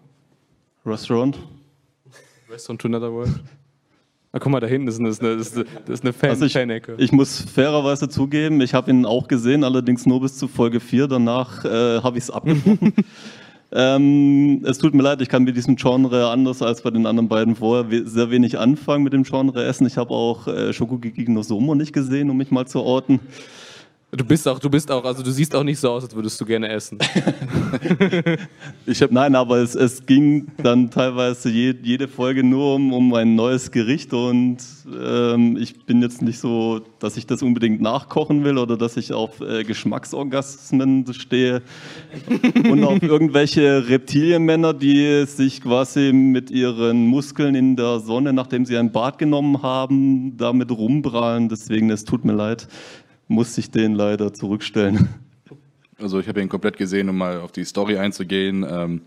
Speaker 4: Restaurant?
Speaker 2: Restaurant to Another World? Ah, guck mal, da hinten ist eine, ist eine, ist eine, das ist eine Fan
Speaker 4: Also ich,
Speaker 2: Fan-Ecke.
Speaker 4: ich muss fairerweise zugeben, ich habe ihn auch gesehen, allerdings nur bis zu Folge 4. Danach äh, habe ich es abgebrochen. ähm, es tut mir leid, ich kann mit diesem Genre anders als bei den anderen beiden vorher sehr wenig anfangen mit dem Genre Essen. Ich habe auch äh, Shokugeki no Somo nicht gesehen, um mich mal zu orten.
Speaker 2: Du bist auch, du bist auch, also du siehst auch nicht so aus, als würdest du gerne essen.
Speaker 4: Ich hab, Nein, aber es, es ging dann teilweise je, jede Folge nur um, um ein neues Gericht und ähm, ich bin jetzt nicht so, dass ich das unbedingt nachkochen will oder dass ich auf äh, Geschmacksorgasmen stehe und auf irgendwelche Reptilienmänner, die sich quasi mit ihren Muskeln in der Sonne, nachdem sie ein Bad genommen haben, damit rumprallen. Deswegen, es tut mir leid, muss ich den leider zurückstellen.
Speaker 3: Also ich habe ihn komplett gesehen, um mal auf die Story einzugehen. Ähm,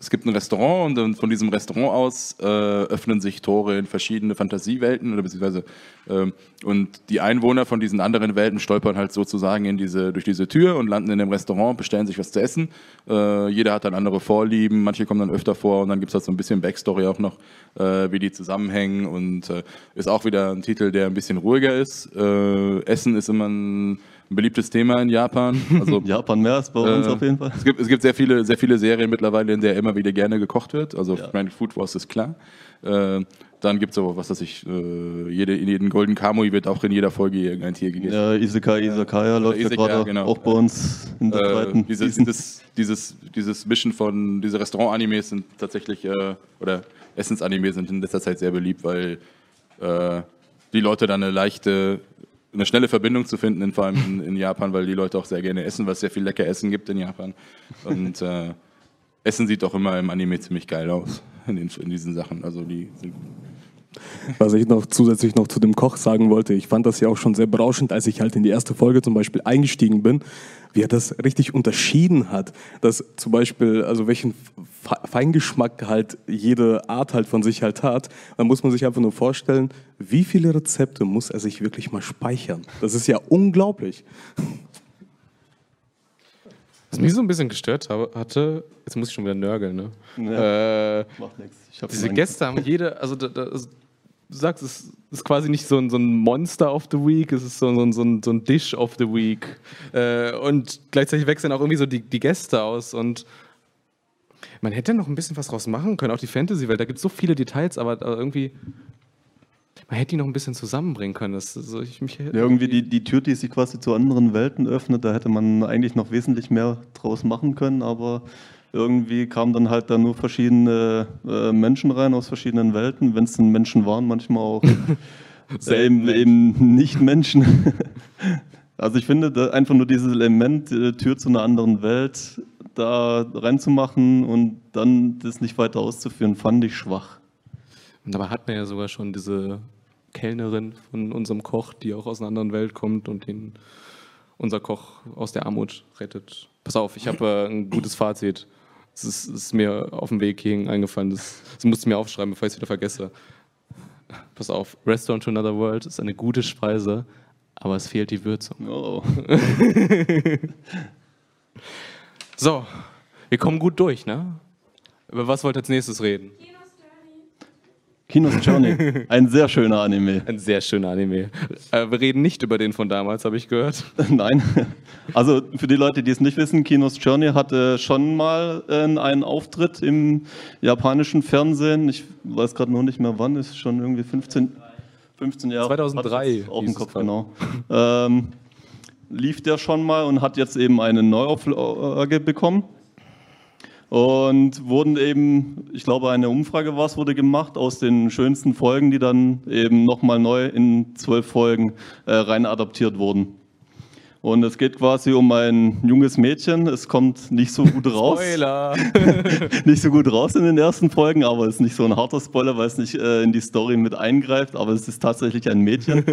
Speaker 3: es gibt ein Restaurant und von diesem Restaurant aus äh, öffnen sich Tore in verschiedene Fantasiewelten oder beziehungsweise ähm, und die Einwohner von diesen anderen Welten stolpern halt sozusagen in diese, durch diese Tür und landen in dem Restaurant, bestellen sich was zu essen. Äh, jeder hat dann andere Vorlieben, manche kommen dann öfter vor und dann gibt es halt so ein bisschen Backstory auch noch, äh, wie die zusammenhängen und äh, ist auch wieder ein Titel, der ein bisschen ruhiger ist. Äh, Essen ist immer ein ein beliebtes Thema in Japan. Also
Speaker 4: Japan mehr als bei uns
Speaker 3: äh,
Speaker 4: auf jeden Fall.
Speaker 3: Es gibt, es gibt sehr, viele, sehr viele Serien mittlerweile, in der immer wieder gerne gekocht wird. Also
Speaker 4: Ja.
Speaker 3: Planet Food Wars ist klar. Äh, dann gibt es aber, was weiß ich, äh, jede, in jedem Golden Kamui wird auch in jeder Folge irgendein Tier gegessen.
Speaker 4: Ja, Isekai, Isakaya läuft ja
Speaker 3: Isekai,
Speaker 4: gerade
Speaker 3: genau.
Speaker 4: auch bei uns in der
Speaker 3: Äh,
Speaker 4: zweiten
Speaker 3: dieses, dieses, dieses, dieses Mischen von, diese Restaurant-Animes sind tatsächlich, äh, oder Essens-Animes sind in letzter Zeit sehr beliebt, weil äh, die Leute dann eine leichte, eine schnelle Verbindung zu finden, in, vor allem in, in Japan, weil die Leute auch sehr gerne essen, weil es sehr viel lecker Essen gibt in Japan. Und äh, Essen sieht auch immer im Anime ziemlich geil aus, in, den, in diesen Sachen. Also die sind
Speaker 5: Was ich noch zusätzlich noch zu dem Koch sagen wollte, ich fand das ja auch schon sehr berauschend, als ich halt in die erste Folge zum Beispiel eingestiegen bin, wie er das richtig unterschieden hat, dass zum Beispiel, also welchen Fe- Feingeschmack halt jede Art halt von sich halt hat. Da muss man sich einfach nur vorstellen, wie viele Rezepte muss er sich wirklich mal speichern. Das ist ja unglaublich.
Speaker 2: Was mich so ein bisschen gestört habe, hatte, jetzt muss ich schon wieder nörgeln, ne? Äh,
Speaker 4: Macht nichts.
Speaker 2: Diese Gäste haben jede, also da, da, also, sagst, es ist quasi nicht so ein, so ein Monster of the Week, es ist so, so, ein- so, ein, so ein Dish of the Week. Äh, und gleichzeitig wechseln auch irgendwie so die, die Gäste aus und man hätte noch ein bisschen was draus machen können, auch die Fantasy-Welt, da gibt es so viele Details, aber irgendwie, man hätte die noch ein bisschen zusammenbringen können. Das, also ich, mich,
Speaker 4: Ja, irgendwie die, die Tür, die sich quasi zu anderen Welten öffnet, da hätte man eigentlich noch wesentlich mehr draus machen können, aber irgendwie kamen dann halt da nur verschiedene äh, Menschen rein aus verschiedenen Welten, wenn es denn Menschen waren, manchmal auch eben, eben nicht Menschen. Also ich finde, einfach nur dieses Element, äh, Tür zu einer anderen Welt, da reinzumachen und dann das nicht weiter auszuführen, fand ich schwach.
Speaker 2: Und dabei hat man ja sogar schon diese Kellnerin von unserem Koch, die auch aus einer anderen Welt kommt und den unser Koch aus der Armut rettet. Pass auf, ich habe äh, ein gutes Fazit. Es ist, es ist mir auf dem Weg hierhin eingefallen. Das, das musst du mir aufschreiben, bevor ich es wieder vergesse. Pass auf, Restaurant to Another World ist eine gute Speise, aber es fehlt die Würzung.
Speaker 4: Oh.
Speaker 2: So, wir kommen gut durch, ne? Über was wollt ihr als nächstes reden?
Speaker 4: Kinos Journey, ein sehr schöner Anime.
Speaker 2: Ein sehr schöner Anime. Äh, wir reden nicht über den von damals, habe ich gehört.
Speaker 4: Nein. Also für die Leute, die es nicht wissen, Kinos Journey hatte schon mal äh, einen Auftritt im japanischen Fernsehen. Ich weiß gerade noch nicht mehr wann, ist schon irgendwie 15, 15 Jahre.
Speaker 2: 2003
Speaker 4: Hatte ich jetzt Auf dem Kopf, genau. Ähm, lief der schon mal und hat jetzt eben eine Neuauflage bekommen. Und wurden eben, ich glaube, eine Umfrage was wurde gemacht aus den schönsten Folgen, die dann eben nochmal neu in zwölf Folgen äh, rein adaptiert wurden. Und es geht quasi um ein junges Mädchen. Es kommt nicht so gut raus.
Speaker 2: Spoiler!
Speaker 4: nicht so gut raus in den ersten Folgen, aber es ist nicht so ein harter Spoiler, weil es nicht äh, in die Story mit eingreift. Aber es ist tatsächlich ein Mädchen,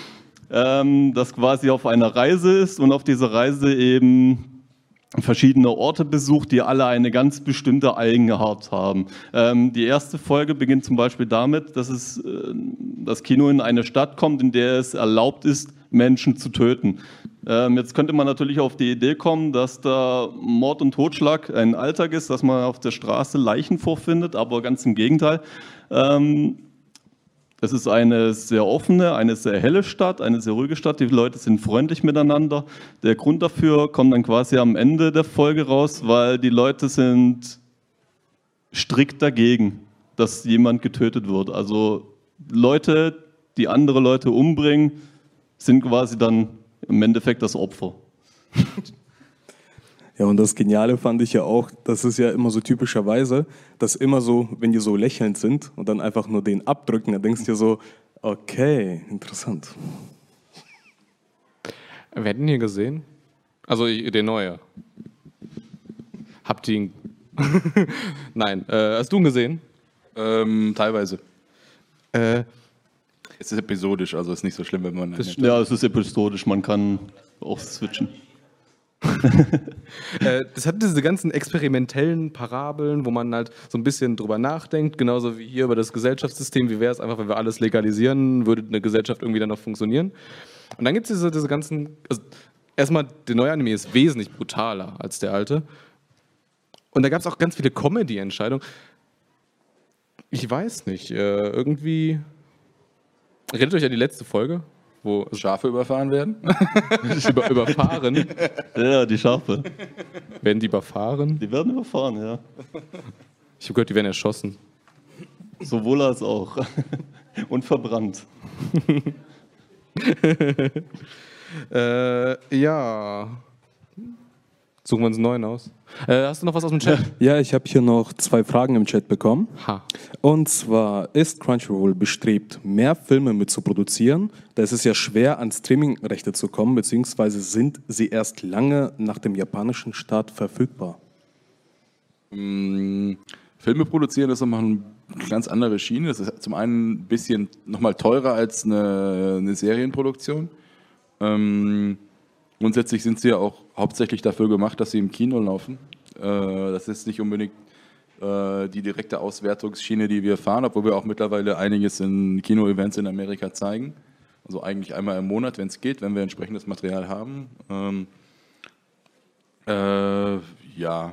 Speaker 4: ähm, das quasi auf einer Reise ist und auf dieser Reise eben verschiedene Orte besucht, die alle eine ganz bestimmte Eigenart haben. Ähm, die erste Folge beginnt zum Beispiel damit, dass es, äh, das Kino in eine Stadt kommt, in der es erlaubt ist, Menschen zu töten. Ähm, jetzt könnte man natürlich auf die Idee kommen, dass da Mord und Totschlag ein Alltag ist, dass man auf der Straße Leichen vorfindet, aber ganz im Gegenteil. Ähm, es ist eine sehr offene, eine sehr helle Stadt, eine sehr ruhige Stadt. Die Leute sind freundlich miteinander. Der Grund dafür kommt dann quasi am Ende der Folge raus, weil die Leute sind strikt dagegen, dass jemand getötet wird. Also Leute, die andere Leute umbringen, sind quasi dann im Endeffekt das Opfer.
Speaker 5: Ja, und das Geniale fand ich ja auch, das ist ja immer so typischerweise, dass immer so, wenn die so lächelnd sind und dann einfach nur den abdrücken, dann denkst du dir so, okay, interessant.
Speaker 2: Wer hat ihn hier gesehen? Also ich- den neue. Habt ihr ihn. Nein, äh, hast du ihn gesehen?
Speaker 3: Ähm, teilweise.
Speaker 2: Äh,
Speaker 3: Es ist episodisch, also ist nicht so schlimm, wenn man.
Speaker 4: Ja, es ist episodisch, man kann auch switchen.
Speaker 2: Äh, das hat diese ganzen experimentellen Parabeln, wo man halt so ein bisschen drüber nachdenkt, genauso wie hier über das Gesellschaftssystem. Wie wäre es einfach, wenn wir alles legalisieren, würde eine Gesellschaft irgendwie dann noch funktionieren? Und dann gibt es diese, diese ganzen. Also erstmal, der neue Anime ist wesentlich brutaler als der alte. Und da gab es auch ganz viele Comedy-Entscheidungen. Ich weiß nicht, äh, irgendwie. Redet euch an die letzte Folge, wo
Speaker 3: Schafe überfahren werden?
Speaker 2: über, überfahren.
Speaker 4: Ja, die Schafe.
Speaker 2: Werden die überfahren?
Speaker 4: Die werden überfahren, ja.
Speaker 2: Ich habe gehört, die werden erschossen.
Speaker 4: Sowohl als auch. Und verbrannt.
Speaker 2: Äh, ja. Suchen wir uns einen neuen aus. Äh, hast du noch was aus dem Chat?
Speaker 5: Ja, ich habe hier noch zwei Fragen im Chat bekommen.
Speaker 2: Ha.
Speaker 5: Und zwar, ist Crunchyroll bestrebt, mehr Filme mitzuproduzieren? Da ist es ja schwer, an Streamingrechte zu kommen, beziehungsweise sind sie erst lange nach dem japanischen Staat verfügbar?
Speaker 3: Mm, Filme produzieren ist nochmal eine ganz andere Schiene. Das ist zum einen ein bisschen nochmal teurer als eine, eine Serienproduktion. Ähm, grundsätzlich sind sie ja auch hauptsächlich dafür gemacht, dass sie im Kino laufen. Äh, das ist nicht unbedingt äh, die direkte Auswertungsschiene, die wir fahren, obwohl wir auch mittlerweile einiges in Kino-Events in Amerika zeigen. Also eigentlich einmal im Monat, wenn es geht, wenn wir entsprechendes Material haben. Ähm, äh, ja,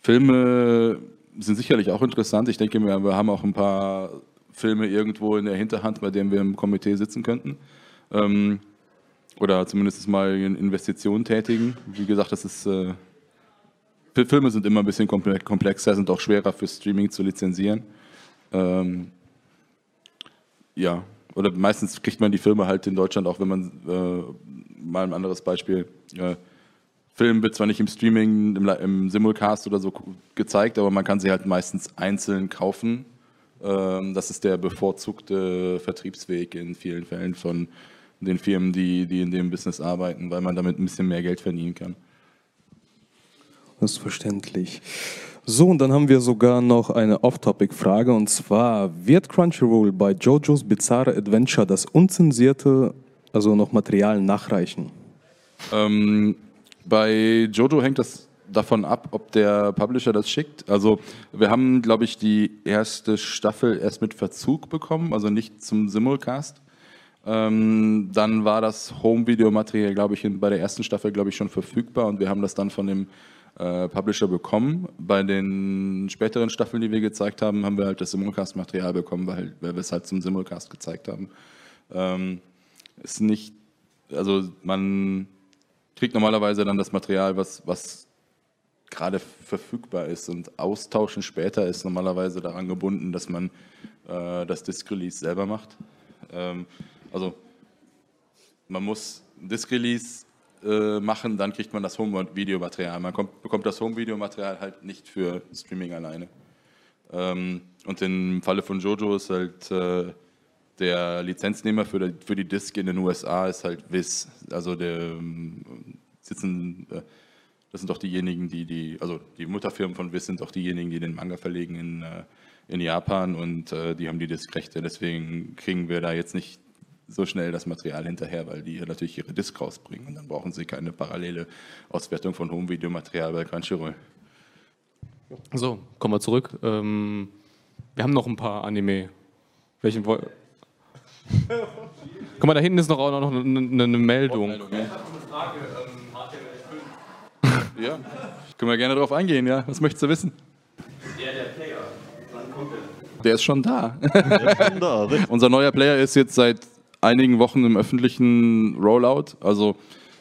Speaker 3: Filme sind sicherlich auch interessant. Ich denke, wir, wir haben auch ein paar Filme irgendwo in der Hinterhand, bei denen wir im Komitee sitzen könnten. Ähm, oder zumindest mal eine Investition tätigen. Wie gesagt, das ist. Äh, Fi- Filme sind immer ein bisschen komple- komplexer, sind auch schwerer für Streaming zu lizenzieren. Ähm, ja, oder meistens kriegt man die Filme halt in Deutschland auch, wenn man äh, mal ein anderes Beispiel. Äh, Film wird zwar nicht im Streaming, im, im Simulcast oder so gezeigt, aber man kann sie halt meistens einzeln kaufen Ähm, das ist der bevorzugte Vertriebsweg in vielen Fällen von den Firmen, die, die in dem Business arbeiten, weil man damit ein bisschen mehr Geld verdienen kann.
Speaker 5: Das ist verständlich. So, und dann haben wir sogar noch eine Off-Topic-Frage und zwar: Wird Crunchyroll bei JoJo's Bizarre Adventure das unzensierte, also noch Material nachreichen?
Speaker 3: Ähm, bei Jojo hängt das davon ab, ob der Publisher das schickt. Also wir haben, glaube ich, die erste Staffel erst mit Verzug bekommen, also nicht zum Simulcast. Ähm, dann war das Home-Video-Material, glaube ich, in, bei der ersten Staffel, glaube ich, schon verfügbar und wir haben das dann von dem äh, Publisher bekommen. Bei den späteren Staffeln, die wir gezeigt haben, haben wir halt das Simulcast-Material bekommen, weil, weil wir es halt zum Simulcast gezeigt haben. Ähm, ist nicht, also man kriegt normalerweise dann das Material, was, was gerade verfügbar ist und austauschen später ist normalerweise daran gebunden, dass man äh, das Disk-Release selber macht. Ähm, also man muss Disk-Release äh, machen, dann kriegt man das Home-Videomaterial. Man kommt, bekommt das Home-Videomaterial halt nicht für Streaming alleine. Ähm, und im Falle von Jojo ist halt äh, der Lizenznehmer für die, für die Disk in den USA ist halt Viz. Also der ähm, sitzen, äh, das sind doch diejenigen, die die, also die Mutterfirmen von Viz sind doch diejenigen, die den Manga verlegen in, äh, in Japan und äh, die haben die Diskrechte. Deswegen kriegen wir da jetzt nicht so schnell das Material hinterher, weil die natürlich ihre Disk rausbringen und dann brauchen sie keine parallele Auswertung von Home-Videomaterial bei Crunchyroll.
Speaker 2: So, kommen wir zurück. Ähm, wir haben noch ein paar Anime. Welchen wollen Guck mal, da hinten ist noch auch noch eine, eine, eine Meldung.
Speaker 3: Ja, können wir gerne darauf eingehen, ja. Was möchtest du wissen?
Speaker 6: Der, der Player. Wann kommt der?
Speaker 3: Der ist schon da.
Speaker 4: Schon da.
Speaker 3: Unser neuer Player ist jetzt seit einigen Wochen im öffentlichen Rollout. Also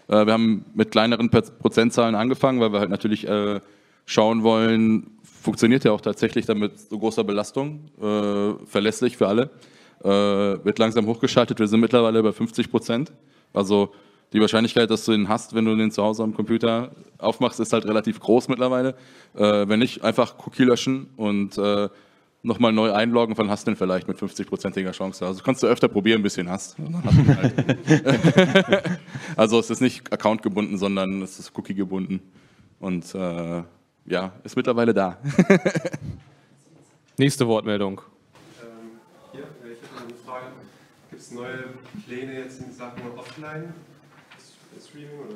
Speaker 3: äh, wir haben mit kleineren Prozentzahlen angefangen, weil wir halt natürlich äh, schauen wollen, funktioniert der auch tatsächlich damit so großer Belastung, äh, verlässlich für alle. Äh, wird langsam hochgeschaltet, wir sind mittlerweile bei 50 Prozent. Also die Wahrscheinlichkeit, dass du ihn hast, wenn du den zu Hause am Computer aufmachst, ist halt relativ groß mittlerweile. Äh, wenn nicht, einfach Cookie löschen und äh, nochmal neu einloggen, dann hast du den vielleicht mit 50-prozentiger Chance. Also kannst du öfter probieren, bis du ihn hast. Halt. also es ist nicht accountgebunden, sondern es ist Cookie gebunden. Und äh, ja, ist mittlerweile da.
Speaker 2: Nächste Wortmeldung.
Speaker 9: Ähm, hier, ich hätte eine Frage. Gibt es neue Pläne jetzt in Sachen Offline-Streaming oder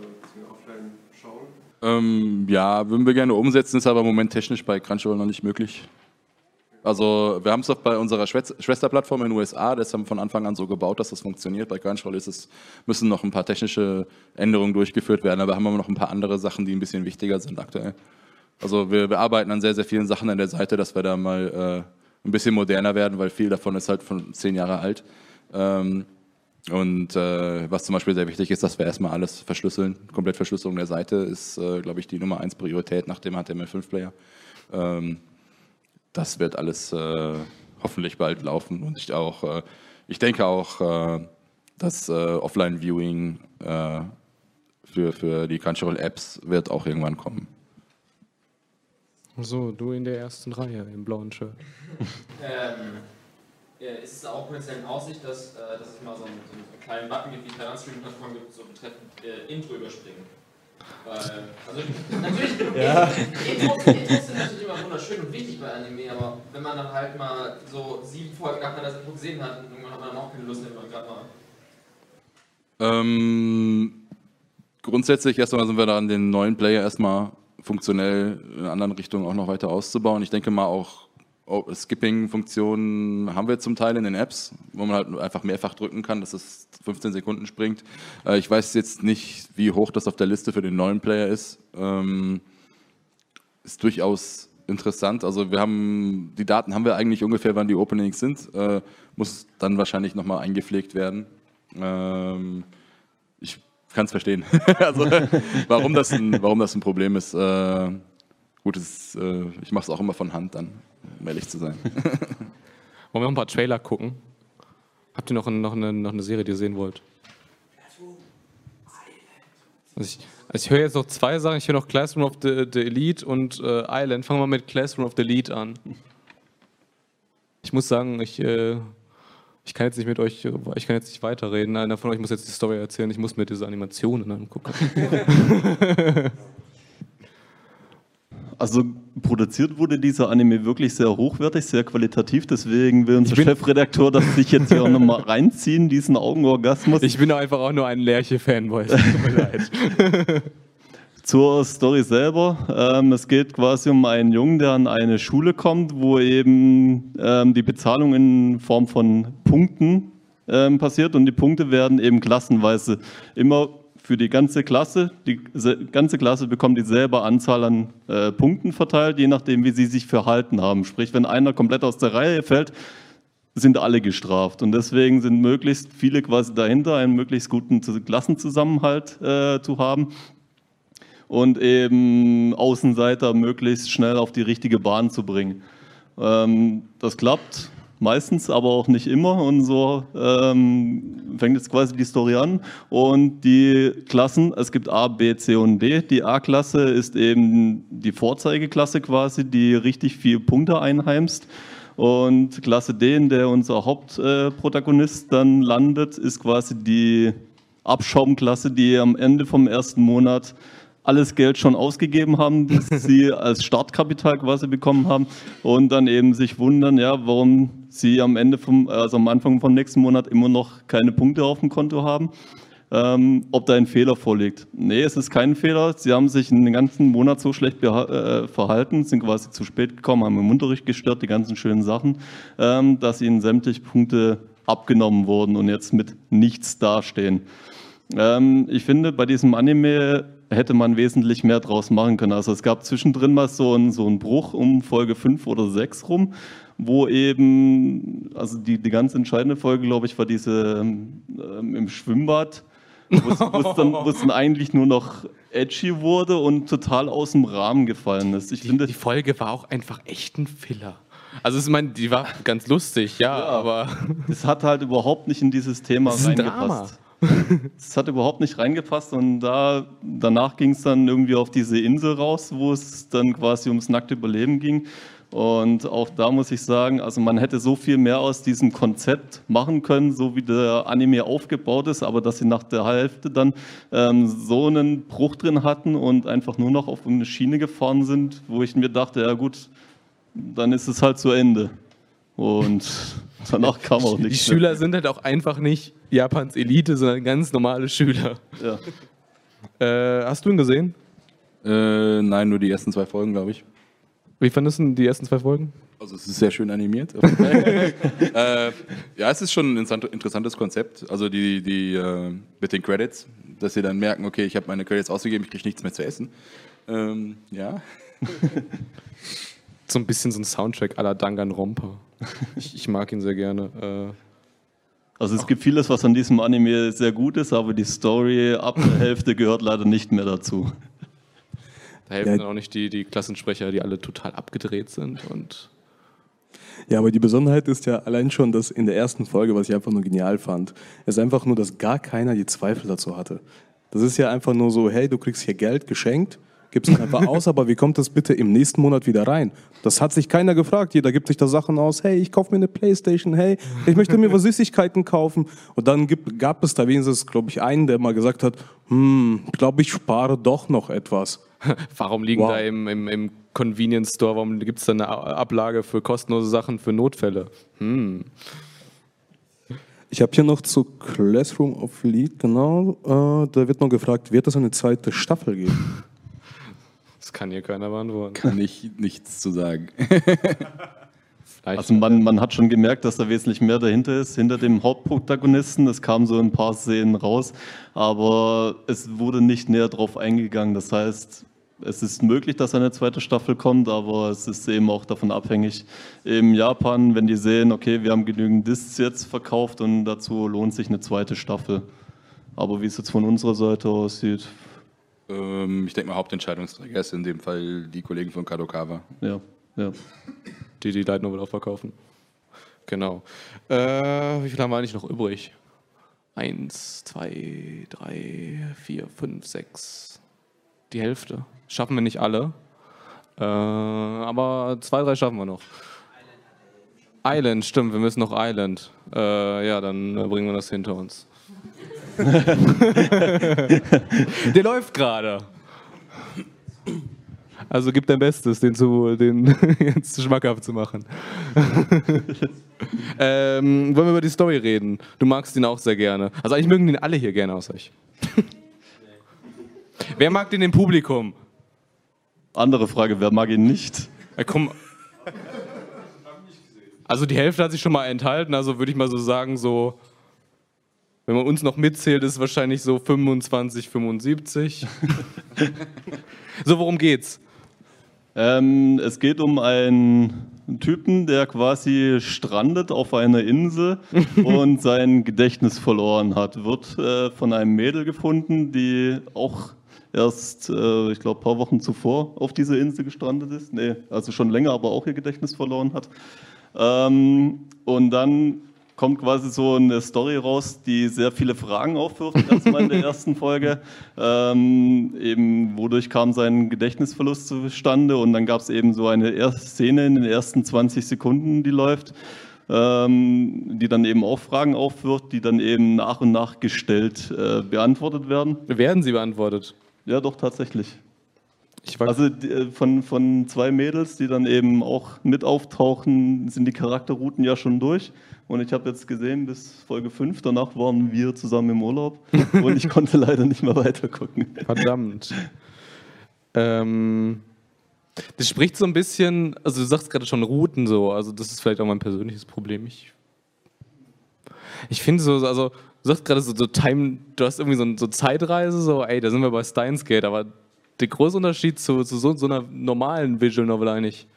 Speaker 9: Offline-Schauen?
Speaker 3: Ähm, ja, würden wir gerne umsetzen, ist aber im Moment technisch bei Crunchyroll noch nicht möglich. Also wir haben es doch bei unserer Schwest- Schwesterplattform in den USA, das haben wir von Anfang an so gebaut, dass das funktioniert. Bei Crunchyroll ist es, müssen noch ein paar technische Änderungen durchgeführt werden, aber haben wir noch ein paar andere Sachen, die ein bisschen wichtiger sind aktuell. Also wir, wir arbeiten an sehr, sehr vielen Sachen an der Seite, dass wir da mal äh, ein bisschen moderner werden, weil viel davon ist halt von zehn Jahre alt. Ähm, und äh, was zum Beispiel sehr wichtig ist, dass wir erstmal alles verschlüsseln. Komplettverschlüsselung der Seite ist, äh, glaube ich, die Nummer eins Priorität nach dem HTML5-Player. Ähm, das wird alles äh, hoffentlich bald laufen und ich auch, äh, ich denke auch, äh, das äh, Offline-Viewing äh, für, für die Crunchyroll-Apps wird auch irgendwann kommen.
Speaker 2: So, du in der ersten Reihe im blauen Shirt.
Speaker 10: Ähm, äh, ist es auch potenziell in Aussicht, dass, äh, dass es mal so einen, so einen kleinen Button gibt, wie es bei anderen Streaming-Plattformen gibt, so betreffend äh, Intro überspringen? Weil, also natürlich, Intros, Intros sind natürlich immer wunderschön und wichtig bei Anime, aber wenn man dann halt mal so sieben Folgen nacheinander das Intro gesehen hat, irgendwann hat man dann auch keine Lust mehr, wenn man gerade mal.
Speaker 3: Ähm, grundsätzlich erstmal sind wir da an den neuen Player erstmal funktionell in einer anderen Richtung auch noch weiter auszubauen. Ich denke mal auch oh, Skipping-Funktionen haben wir zum Teil in den Apps, wo man halt einfach mehrfach drücken kann, dass es 15 Sekunden springt. Äh, ich weiß jetzt nicht, wie hoch das auf der Liste für den neuen Player ist. Ähm, ist durchaus interessant. Also wir haben, die Daten haben wir eigentlich ungefähr, wann die Openings sind. Äh, muss dann wahrscheinlich nochmal eingepflegt werden. Ähm, ich kann es verstehen. also, warum, das ein, warum das ein Problem ist. Äh, gut, es, äh, ich mache es auch immer von Hand dann, um ehrlich zu sein.
Speaker 2: Wollen wir noch ein paar Trailer gucken? Habt ihr noch, ein, noch, eine, noch eine Serie, die ihr sehen wollt? Also ich, also ich höre jetzt noch zwei Sachen. Ich höre noch Classroom of the, the Elite und äh, Island. Fangen wir mit Classroom of the Elite an. Ich ich muss sagen, ich, äh, ich kann jetzt nicht mit euch, ich kann jetzt nicht weiterreden. Einer von euch muss jetzt die Story erzählen. Ich muss mir diese Animationen angucken.
Speaker 4: Also produziert wurde dieser Anime wirklich sehr hochwertig, sehr qualitativ. Deswegen will unser
Speaker 2: Ich
Speaker 4: Chefredakteur das sich jetzt hier nochmal reinziehen, diesen Augenorgasmus.
Speaker 2: Ich bin einfach auch nur ein Lerche-Fanboy. Tut mir leid.
Speaker 4: Zur Story selber. Ähm, es geht quasi um einen Jungen, der an eine Schule kommt, wo eben ähm, die Bezahlung in Form von Punkten ähm, passiert und die Punkte werden eben klassenweise immer für die ganze Klasse. Die ganze Klasse bekommt dieselbe Anzahl an äh, Punkten verteilt, je nachdem, wie sie sich verhalten haben. Sprich, wenn einer komplett aus der Reihe fällt, sind alle gestraft. Und deswegen sind möglichst viele quasi dahinter, einen möglichst guten Zu- Klassenzusammenhalt äh, zu haben und eben Außenseiter möglichst schnell auf die richtige Bahn zu bringen. Ähm, das klappt meistens, aber auch nicht immer. Und so ähm, fängt jetzt quasi die Story an. Und die Klassen, es gibt A, B, C und D. Die A-Klasse ist eben die Vorzeigeklasse quasi, die richtig viel Punkte einheimst. Und Klasse D, in der unser Hauptprotagonist dann landet, ist quasi die Abschaumklasse, die am Ende vom ersten Monat alles Geld schon ausgegeben haben, das sie als Startkapital quasi bekommen haben und dann eben sich wundern, ja, warum sie am Ende vom, also am Anfang vom nächsten Monat immer noch keine Punkte auf dem Konto haben. Ähm, ob da ein Fehler vorliegt. Nee, es ist kein Fehler. Sie haben sich den ganzen Monat so schlecht äh, verhalten, sind quasi zu spät gekommen, haben im Unterricht gestört, die ganzen schönen Sachen, ähm, dass ihnen sämtliche Punkte abgenommen wurden und jetzt mit nichts dastehen. Ähm, ich finde, bei diesem Anime hätte man wesentlich mehr draus machen können. Also es gab zwischendrin mal so einen, so einen Bruch um Folge 5 oder 6 rum, wo eben, also die, die ganz entscheidende Folge, glaube ich, war diese ähm, im Schwimmbad, wo es- dann, eigentlich nur noch edgy wurde und total aus dem Rahmen gefallen ist. Ich finde,
Speaker 2: Die Folge war auch einfach echt ein Filler. Also ich meine, die war ganz lustig, ja, aber
Speaker 4: es hat halt überhaupt nicht in dieses Thema reingepasst. Es hat überhaupt nicht reingepasst und da, danach ging es dann irgendwie auf diese Insel raus, wo es dann quasi ums nackte Überleben ging. Und auch da muss ich sagen, also man hätte so viel mehr aus diesem Konzept machen können, so wie der Anime aufgebaut ist, aber dass sie nach der Hälfte dann ähm, so einen Bruch drin hatten und einfach nur noch auf eine Schiene gefahren sind, wo ich mir dachte, ja gut, dann ist es halt zu Ende. Und danach kam auch
Speaker 2: die
Speaker 4: nichts. mehr.
Speaker 2: Schüler sind halt auch einfach nicht Japans Elite, sondern ganz normale Schüler.
Speaker 4: Ja.
Speaker 2: Äh, hast du ihn gesehen?
Speaker 3: Äh, nein, nur die ersten zwei Folgen, glaube ich.
Speaker 2: Wie fandest du die ersten zwei Folgen?
Speaker 3: Also es ist sehr schön animiert. äh, ja, es ist schon ein interessant- interessantes Konzept. Also die, die äh, mit den Credits, dass sie dann merken, okay, ich habe meine Credits ausgegeben, ich kriege nichts mehr zu essen. Ähm, ja.
Speaker 2: So ein bisschen so ein Soundtrack à la Danganronpa. Ich, ich mag ihn sehr gerne. Äh,
Speaker 4: Also es gibt vieles, was an diesem Anime sehr gut ist, aber die Story ab der Hälfte gehört leider nicht mehr dazu.
Speaker 2: da helfen
Speaker 5: Ja.
Speaker 2: dann auch nicht die, die Klassensprecher, die alle total abgedreht sind. Und
Speaker 5: Ja, aber die Besonderheit ist ja allein schon, dass in der ersten Folge, was ich einfach nur genial fand, ist einfach nur, dass gar keiner die Zweifel dazu hatte. Das ist ja einfach nur so, hey, du kriegst hier Geld geschenkt, gibst es einfach aus, aber wie kommt das bitte im nächsten Monat wieder rein? Das hat sich keiner gefragt. Jeder gibt sich da Sachen aus, hey, ich kaufe mir eine Playstation, hey, ich möchte mir was Süßigkeiten kaufen. Und dann gibt, gab es da wenigstens, glaube ich, einen, der mal gesagt hat, hm, glaube ich spare doch noch etwas.
Speaker 2: warum liegen
Speaker 5: Wow.
Speaker 2: da im, im, im Convenience Store, warum gibt es da eine Ablage für kostenlose Sachen für Notfälle? Hm.
Speaker 5: Ich habe hier noch zu Classroom of Lead, genau, äh, da wird noch gefragt, wird es eine zweite Staffel geben?
Speaker 2: Das kann hier keiner beantworten.
Speaker 3: Kann ich nichts zu sagen.
Speaker 4: Also man, man hat schon gemerkt, dass da wesentlich mehr dahinter ist, hinter dem Hauptprotagonisten. Es kam so ein paar Szenen raus, aber es wurde nicht näher drauf eingegangen. Das heißt, es ist möglich, dass eine zweite Staffel kommt, aber es ist eben auch davon abhängig. In Japan, wenn die sehen, okay, wir haben genügend Discs jetzt verkauft und dazu lohnt sich eine zweite Staffel. Aber wie es jetzt von unserer Seite aussieht,
Speaker 3: ähm, ich denke mal, Hauptentscheidungsträger ist in dem Fall die Kollegen von Kadokawa.
Speaker 4: ja, ja.
Speaker 2: die die Light Novel auch verkaufen. Genau. Äh, wie viel haben wir eigentlich noch übrig? Eins, zwei, drei, vier, fünf, sechs. Die Hälfte. Schaffen wir nicht alle. Äh, aber zwei, drei schaffen wir noch. Island, stimmt, wir müssen noch Island. Äh, ja, dann äh, bringen wir das hinter uns. Der läuft gerade. Also gib dein Bestes, den, zu, den jetzt schmackhaft zu machen. ähm, wollen wir über die Story reden? Du magst ihn auch sehr gerne. Also eigentlich mögen den alle hier gerne außer ich. Wer mag den im Publikum?
Speaker 4: Andere Frage, wer mag ihn nicht?
Speaker 2: Ja, komm. Also die Hälfte hat sich schon mal enthalten, also würde ich mal so sagen, so, wenn man uns noch mitzählt, ist es wahrscheinlich so 25, 75. so, worum geht's?
Speaker 4: Ähm, es geht um einen Typen, der quasi strandet auf einer Insel und sein Gedächtnis verloren hat. Wird äh, von einem Mädel gefunden, die auch erst, äh, ich glaube, ein paar Wochen zuvor auf dieser Insel gestrandet ist. Nee, also schon länger, aber auch ihr Gedächtnis verloren hat. Ähm, und dann kommt quasi so eine Story raus, die sehr viele Fragen aufwirft, erstmal in der ersten Folge. Ähm, eben, wodurch kam sein Gedächtnisverlust zustande? Und dann gab es eben so eine erste Szene in den ersten 20 Sekunden, die läuft, ähm, die dann eben auch Fragen aufwirft, die dann eben nach und nach gestellt äh, beantwortet werden.
Speaker 2: Werden sie beantwortet?
Speaker 4: Ja, doch, tatsächlich. Also die, äh, von, von zwei Mädels, die dann eben auch mit auftauchen, sind die Charakterrouten ja schon durch. Und ich habe jetzt gesehen, bis Folge 5, danach waren wir zusammen im Urlaub und ich konnte leider nicht mehr weitergucken.
Speaker 2: Verdammt. ähm, das spricht so ein bisschen, also du sagst gerade schon Routen so, also das ist vielleicht auch mein persönliches Problem. Ich, ich finde so, also du sagst gerade so, so Time, du hast irgendwie so, so Zeitreise, so, ey, da sind wir bei Steins Gate, aber der große Unterschied zu, zu so, so einer normalen Visual Novel eigentlich.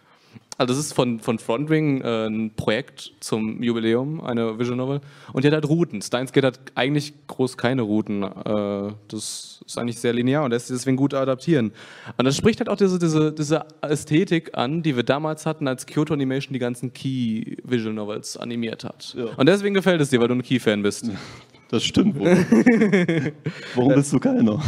Speaker 2: Also das ist von, von Frontwing äh, ein Projekt zum Jubiläum, eine Visual Novel. Und die hat halt Routen. Steins Gate hat eigentlich groß keine Routen. Äh, das ist eigentlich sehr linear und lässt sich deswegen gut adaptieren. Und das spricht halt auch diese, diese, diese Ästhetik an, die wir damals hatten, als Kyoto Animation die ganzen Key Visual Novels animiert hat.
Speaker 4: Ja.
Speaker 2: Und deswegen gefällt es dir, weil du ein Key-Fan bist.
Speaker 4: Das stimmt. Warum, Warum bist du keiner?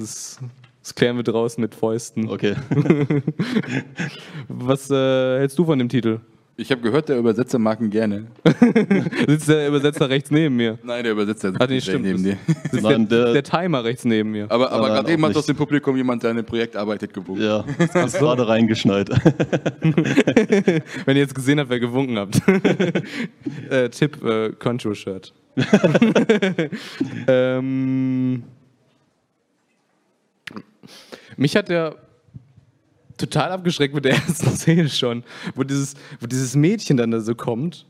Speaker 2: Das, das klären wir draußen mit Fäusten.
Speaker 4: Okay.
Speaker 2: Was äh, hältst du von dem Titel?
Speaker 3: Ich habe gehört, der Übersetzer mag ihn gerne.
Speaker 2: Sitzt der Übersetzer rechts neben mir?
Speaker 3: Nein, der Übersetzer
Speaker 2: Hat nicht
Speaker 3: sitzt
Speaker 2: stimmt.
Speaker 3: neben dir.
Speaker 2: Sitzt
Speaker 4: Nein,
Speaker 2: der,
Speaker 4: der-
Speaker 2: der Timer rechts neben mir.
Speaker 3: Aber, aber gerade eben hat aus dem Publikum jemand, der an einem Projekt arbeitet, gewunken.
Speaker 4: Ja, das ist gerade reingeschneit.
Speaker 2: Wenn ihr jetzt gesehen habt, wer gewunken habt. äh, Tipp, äh, Control-Shirt. ähm, mich hat der total abgeschreckt mit der ersten Szene schon, wo dieses, wo dieses Mädchen dann da so kommt,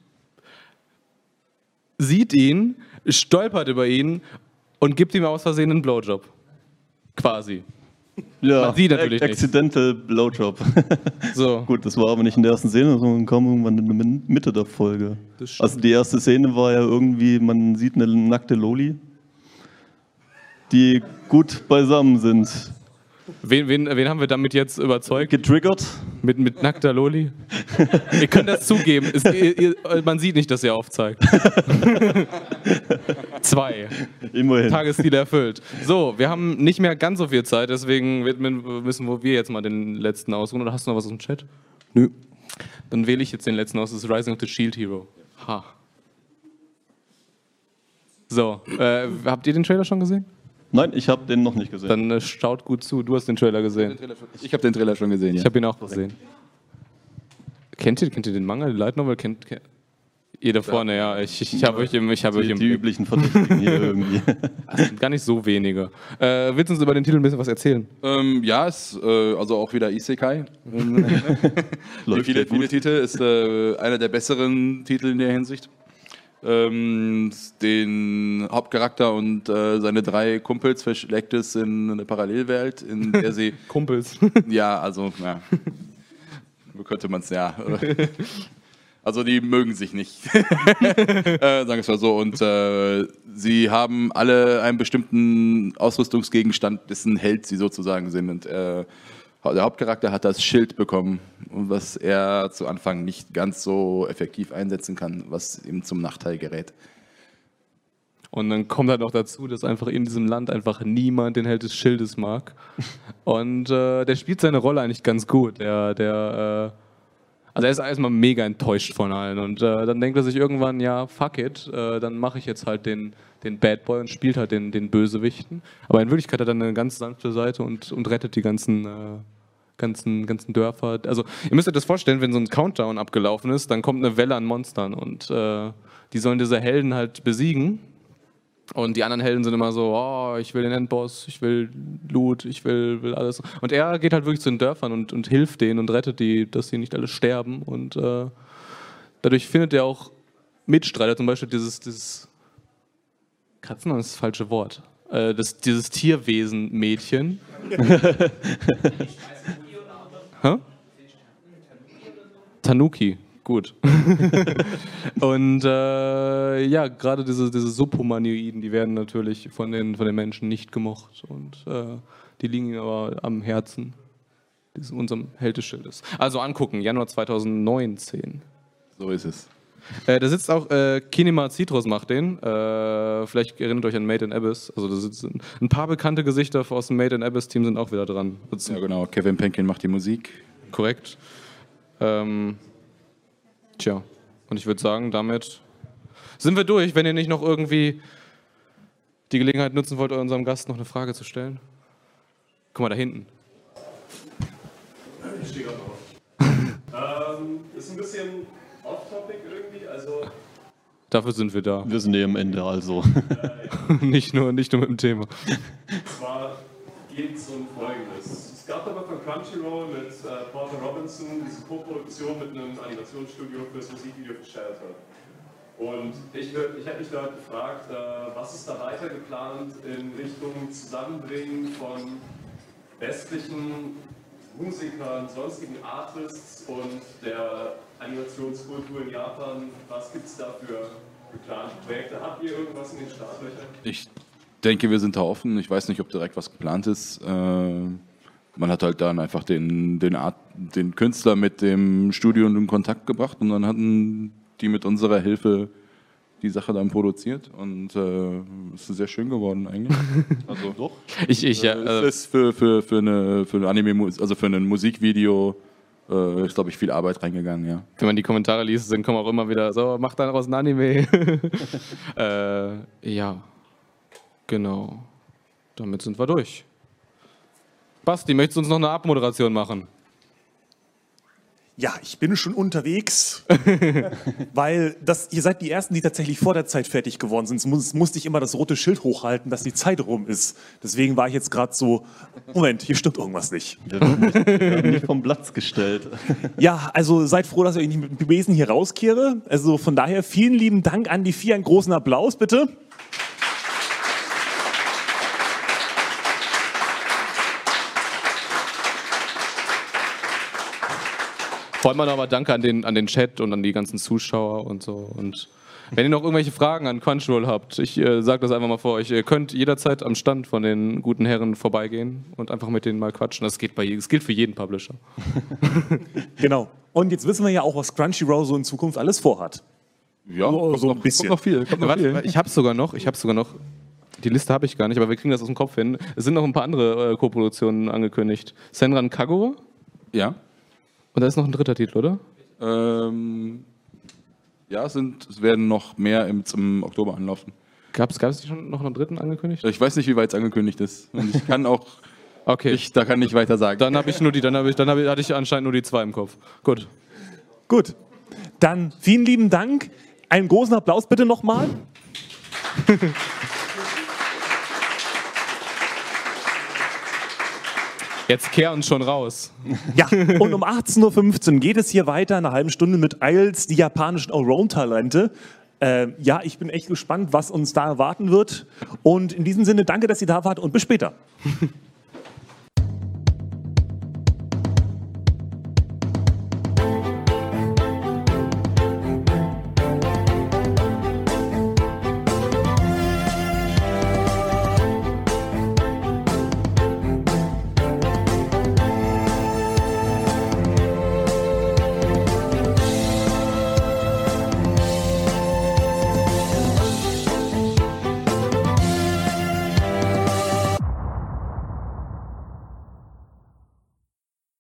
Speaker 2: sieht ihn, stolpert über ihn und gibt ihm aus Versehen einen Blowjob. Quasi.
Speaker 4: Ja,
Speaker 2: Man sieht natürlich.
Speaker 4: Accidental Blowjob.
Speaker 2: So.
Speaker 4: Gut, das war aber nicht in der ersten Szene, sondern kam irgendwann in der Mitte der Folge. Also die erste Szene war ja irgendwie, man sieht eine nackte Loli, die gut beisammen sind.
Speaker 2: Wen, wen, wen haben wir damit jetzt überzeugt?
Speaker 4: Getriggert?
Speaker 2: Mit, mit nackter Loli? ihr könnt das zugeben. Es, ihr, ihr, man sieht nicht, dass ihr aufzeigt. Zwei.
Speaker 4: Immerhin.
Speaker 2: Tagesziel erfüllt. So, wir haben nicht mehr ganz so viel Zeit, deswegen müssen wir jetzt mal den letzten ausruhen. Oder hast du noch was aus dem Chat?
Speaker 5: Nö.
Speaker 2: Dann wähle ich jetzt den letzten aus. Das ist Rising of the Shield Hero. Ha. So, äh, habt ihr den Trailer schon gesehen?
Speaker 4: Nein, ich habe den noch nicht gesehen.
Speaker 2: Dann äh, schaut gut zu. Du hast den Trailer gesehen.
Speaker 3: Ich habe den Trailer schon gesehen, ja.
Speaker 2: Ich habe ihn auch gesehen. Kennt ihr, kennt ihr den Manga, die Light Novel? Kennt, kennt ihr da vorne, ja. Ich, ich habe euch im, ich habe euch
Speaker 4: die,
Speaker 2: im
Speaker 4: die üblichen Verdächtigen hier irgendwie.
Speaker 2: Das sind gar nicht so wenige. Äh, willst du uns über den Titel ein bisschen was erzählen?
Speaker 3: Ähm, ja, ist äh, also auch wieder Isekai. Wie
Speaker 4: Läuft
Speaker 3: viele,
Speaker 4: ja
Speaker 3: viele Titel ist äh, einer der besseren Titel in der Hinsicht. Ähm, den Hauptcharakter und äh, seine drei Kumpels verschlägt es in eine Parallelwelt, in der sie
Speaker 2: Kumpels.
Speaker 3: ja, also ja, könnte man es ja. Also die mögen sich nicht, äh, sagen wir es mal so. Und äh, sie haben alle einen bestimmten Ausrüstungsgegenstand, dessen Held sie sozusagen sind. Und äh, der Hauptcharakter hat das Schild bekommen, was er zu Anfang nicht ganz so effektiv einsetzen kann, was ihm zum Nachteil gerät.
Speaker 2: Und dann kommt halt noch dazu, dass einfach in diesem Land einfach niemand den Held des Schildes mag. Und äh, der spielt seine Rolle eigentlich ganz gut. Der, der, äh, Also er ist erstmal mega enttäuscht von allen und äh, dann denkt er sich irgendwann, ja, fuck it, äh, dann mache ich jetzt halt den, den Bad Boy und spielt halt den, den Bösewichten. Aber in Wirklichkeit hat er eine ganz sanfte Seite und, und rettet die ganzen, äh, ganzen, ganzen Dörfer. Also ihr müsst euch das vorstellen, wenn so ein Countdown abgelaufen ist, dann kommt eine Welle an Monstern und äh, die sollen diese Helden halt besiegen. Und die anderen Helden sind immer so, oh, ich will den Endboss, ich will Loot, ich will, will alles. Und er geht halt wirklich zu den Dörfern und, und hilft denen und rettet die, dass sie nicht alle sterben. Und äh, dadurch findet er auch Mitstreiter, zum Beispiel dieses, dieses Katzen ist das falsche Wort. Äh, das, dieses Tierwesen-Mädchen. Tanuki, gut. und äh, ja, gerade diese, diese Subhumanoiden, die werden natürlich von den, von den Menschen nicht gemocht. Und äh, die liegen aber am Herzen dieses, unserem Heldeschildes. Also angucken, Januar 2019.
Speaker 3: So ist es.
Speaker 2: Äh, da sitzt auch äh, Kinema Citrus macht den. Äh, vielleicht erinnert euch an Made in Abyss. Also da sitzen ein paar bekannte Gesichter aus dem Made in Abyss Team sind auch wieder dran.
Speaker 3: Ja, genau. Kevin Penkin macht die Musik.
Speaker 2: Korrekt. Ähm, tja, und ich würde sagen, damit sind wir durch. Wenn ihr nicht noch irgendwie die Gelegenheit nutzen wollt, unserem Gast noch eine Frage zu stellen. Guck mal da hinten.
Speaker 9: Ich stehe gerade auf. ähm, ist ein bisschen off-topic irgendwie, also
Speaker 2: Dafür sind wir da.
Speaker 4: Wir sind eh am Ende, also.
Speaker 2: nicht, nur, nicht nur mit dem Thema.
Speaker 9: Und zwar geht es um Folgendes. Gab aber von Crunchyroll mit äh, Porter Robinson diese Co-Produktion mit einem Animationsstudio für das Musikvideo für Shelter. Und ich, ich hätte mich da gefragt, äh, was ist da weiter geplant in Richtung Zusammenbringen von westlichen Musikern, sonstigen Artists und der Animationskultur in Japan? Was gibt es da für geplante Projekte? Habt ihr irgendwas in den Startlöchern?
Speaker 3: Ich denke, wir sind da offen. Ich weiß nicht, ob direkt was geplant ist. Äh, man hat halt dann einfach den, den, Art, den Künstler mit dem Studio in Kontakt gebracht und dann hatten die mit unserer Hilfe die Sache dann produziert und äh, es ist sehr schön geworden eigentlich. Also
Speaker 4: Doch.
Speaker 2: Ich, ich, ja,
Speaker 3: äh,
Speaker 2: äh,
Speaker 3: es ist für, für, für, eine, für ein Anime, also für ein Musikvideo äh, ist, glaube ich, viel Arbeit reingegangen, ja.
Speaker 2: wenn man die Kommentare liest, dann kommen auch immer wieder so, mach daraus ein Anime. äh, ja, genau. Damit sind wir durch. Basti, möchtest du uns noch eine Abmoderation machen?
Speaker 1: Ja, ich bin schon unterwegs, weil das, ihr seid die Ersten, die tatsächlich vor der Zeit fertig geworden sind. Sonst muss, musste ich immer das rote Schild hochhalten, dass die Zeit rum ist. Deswegen war ich jetzt gerade so, Moment, hier stimmt irgendwas nicht.
Speaker 4: Wir werden nicht, wir werden nicht vom Platz gestellt.
Speaker 1: Ja, also seid froh, dass ich euch nicht mit dem Besen hier rauskehre. Also von daher vielen lieben Dank an die vier. Einen großen Applaus bitte.
Speaker 2: Vor allem aber danke an den, an den Chat und an die ganzen Zuschauer und so. Und wenn ihr noch irgendwelche Fragen an Crunchyroll habt, ich äh, sage das einfach mal vor euch, ihr könnt jederzeit am Stand von den guten Herren vorbeigehen und einfach mit denen mal quatschen. Das, geht bei, das gilt für jeden Publisher.
Speaker 1: Genau. Und jetzt wissen wir ja auch, was Crunchyroll so in Zukunft alles vorhat.
Speaker 3: Ja,
Speaker 1: So- so ein bisschen.
Speaker 3: Kommt noch viel. Kommt noch
Speaker 2: Warte,
Speaker 3: viel.
Speaker 2: ich habe sogar noch, ich habe sogar noch, die Liste habe ich gar nicht, aber wir kriegen das aus dem Kopf hin. Es sind noch ein paar andere äh, Co-Produktionen angekündigt. Senran Kagura
Speaker 3: Ja.
Speaker 2: Und da ist noch ein dritter Titel, oder?
Speaker 3: Ähm, ja, es, sind, es werden noch mehr im, zum Oktober anlaufen.
Speaker 2: Gab es schon noch einen dritten angekündigt?
Speaker 3: Ich weiß nicht, wie weit es angekündigt ist. Und ich kann auch,
Speaker 2: Okay.
Speaker 3: ich, da kann ich weiter sagen.
Speaker 2: dann habe ich nur die, dann habe ich, dann habe ich, hatte ich anscheinend nur die zwei im Kopf. Gut.
Speaker 1: Gut. Dann vielen lieben Dank. Einen großen Applaus bitte nochmal.
Speaker 2: Jetzt kehr uns schon raus.
Speaker 1: Ja, und um 18.15 Uhr geht es hier weiter, in einer halben Stunde mit IELTS, die japanischen Allround-Talente. Äh, ja, ich bin echt gespannt, was uns da erwarten wird. Und in diesem Sinne, danke, dass ihr da wart und bis später.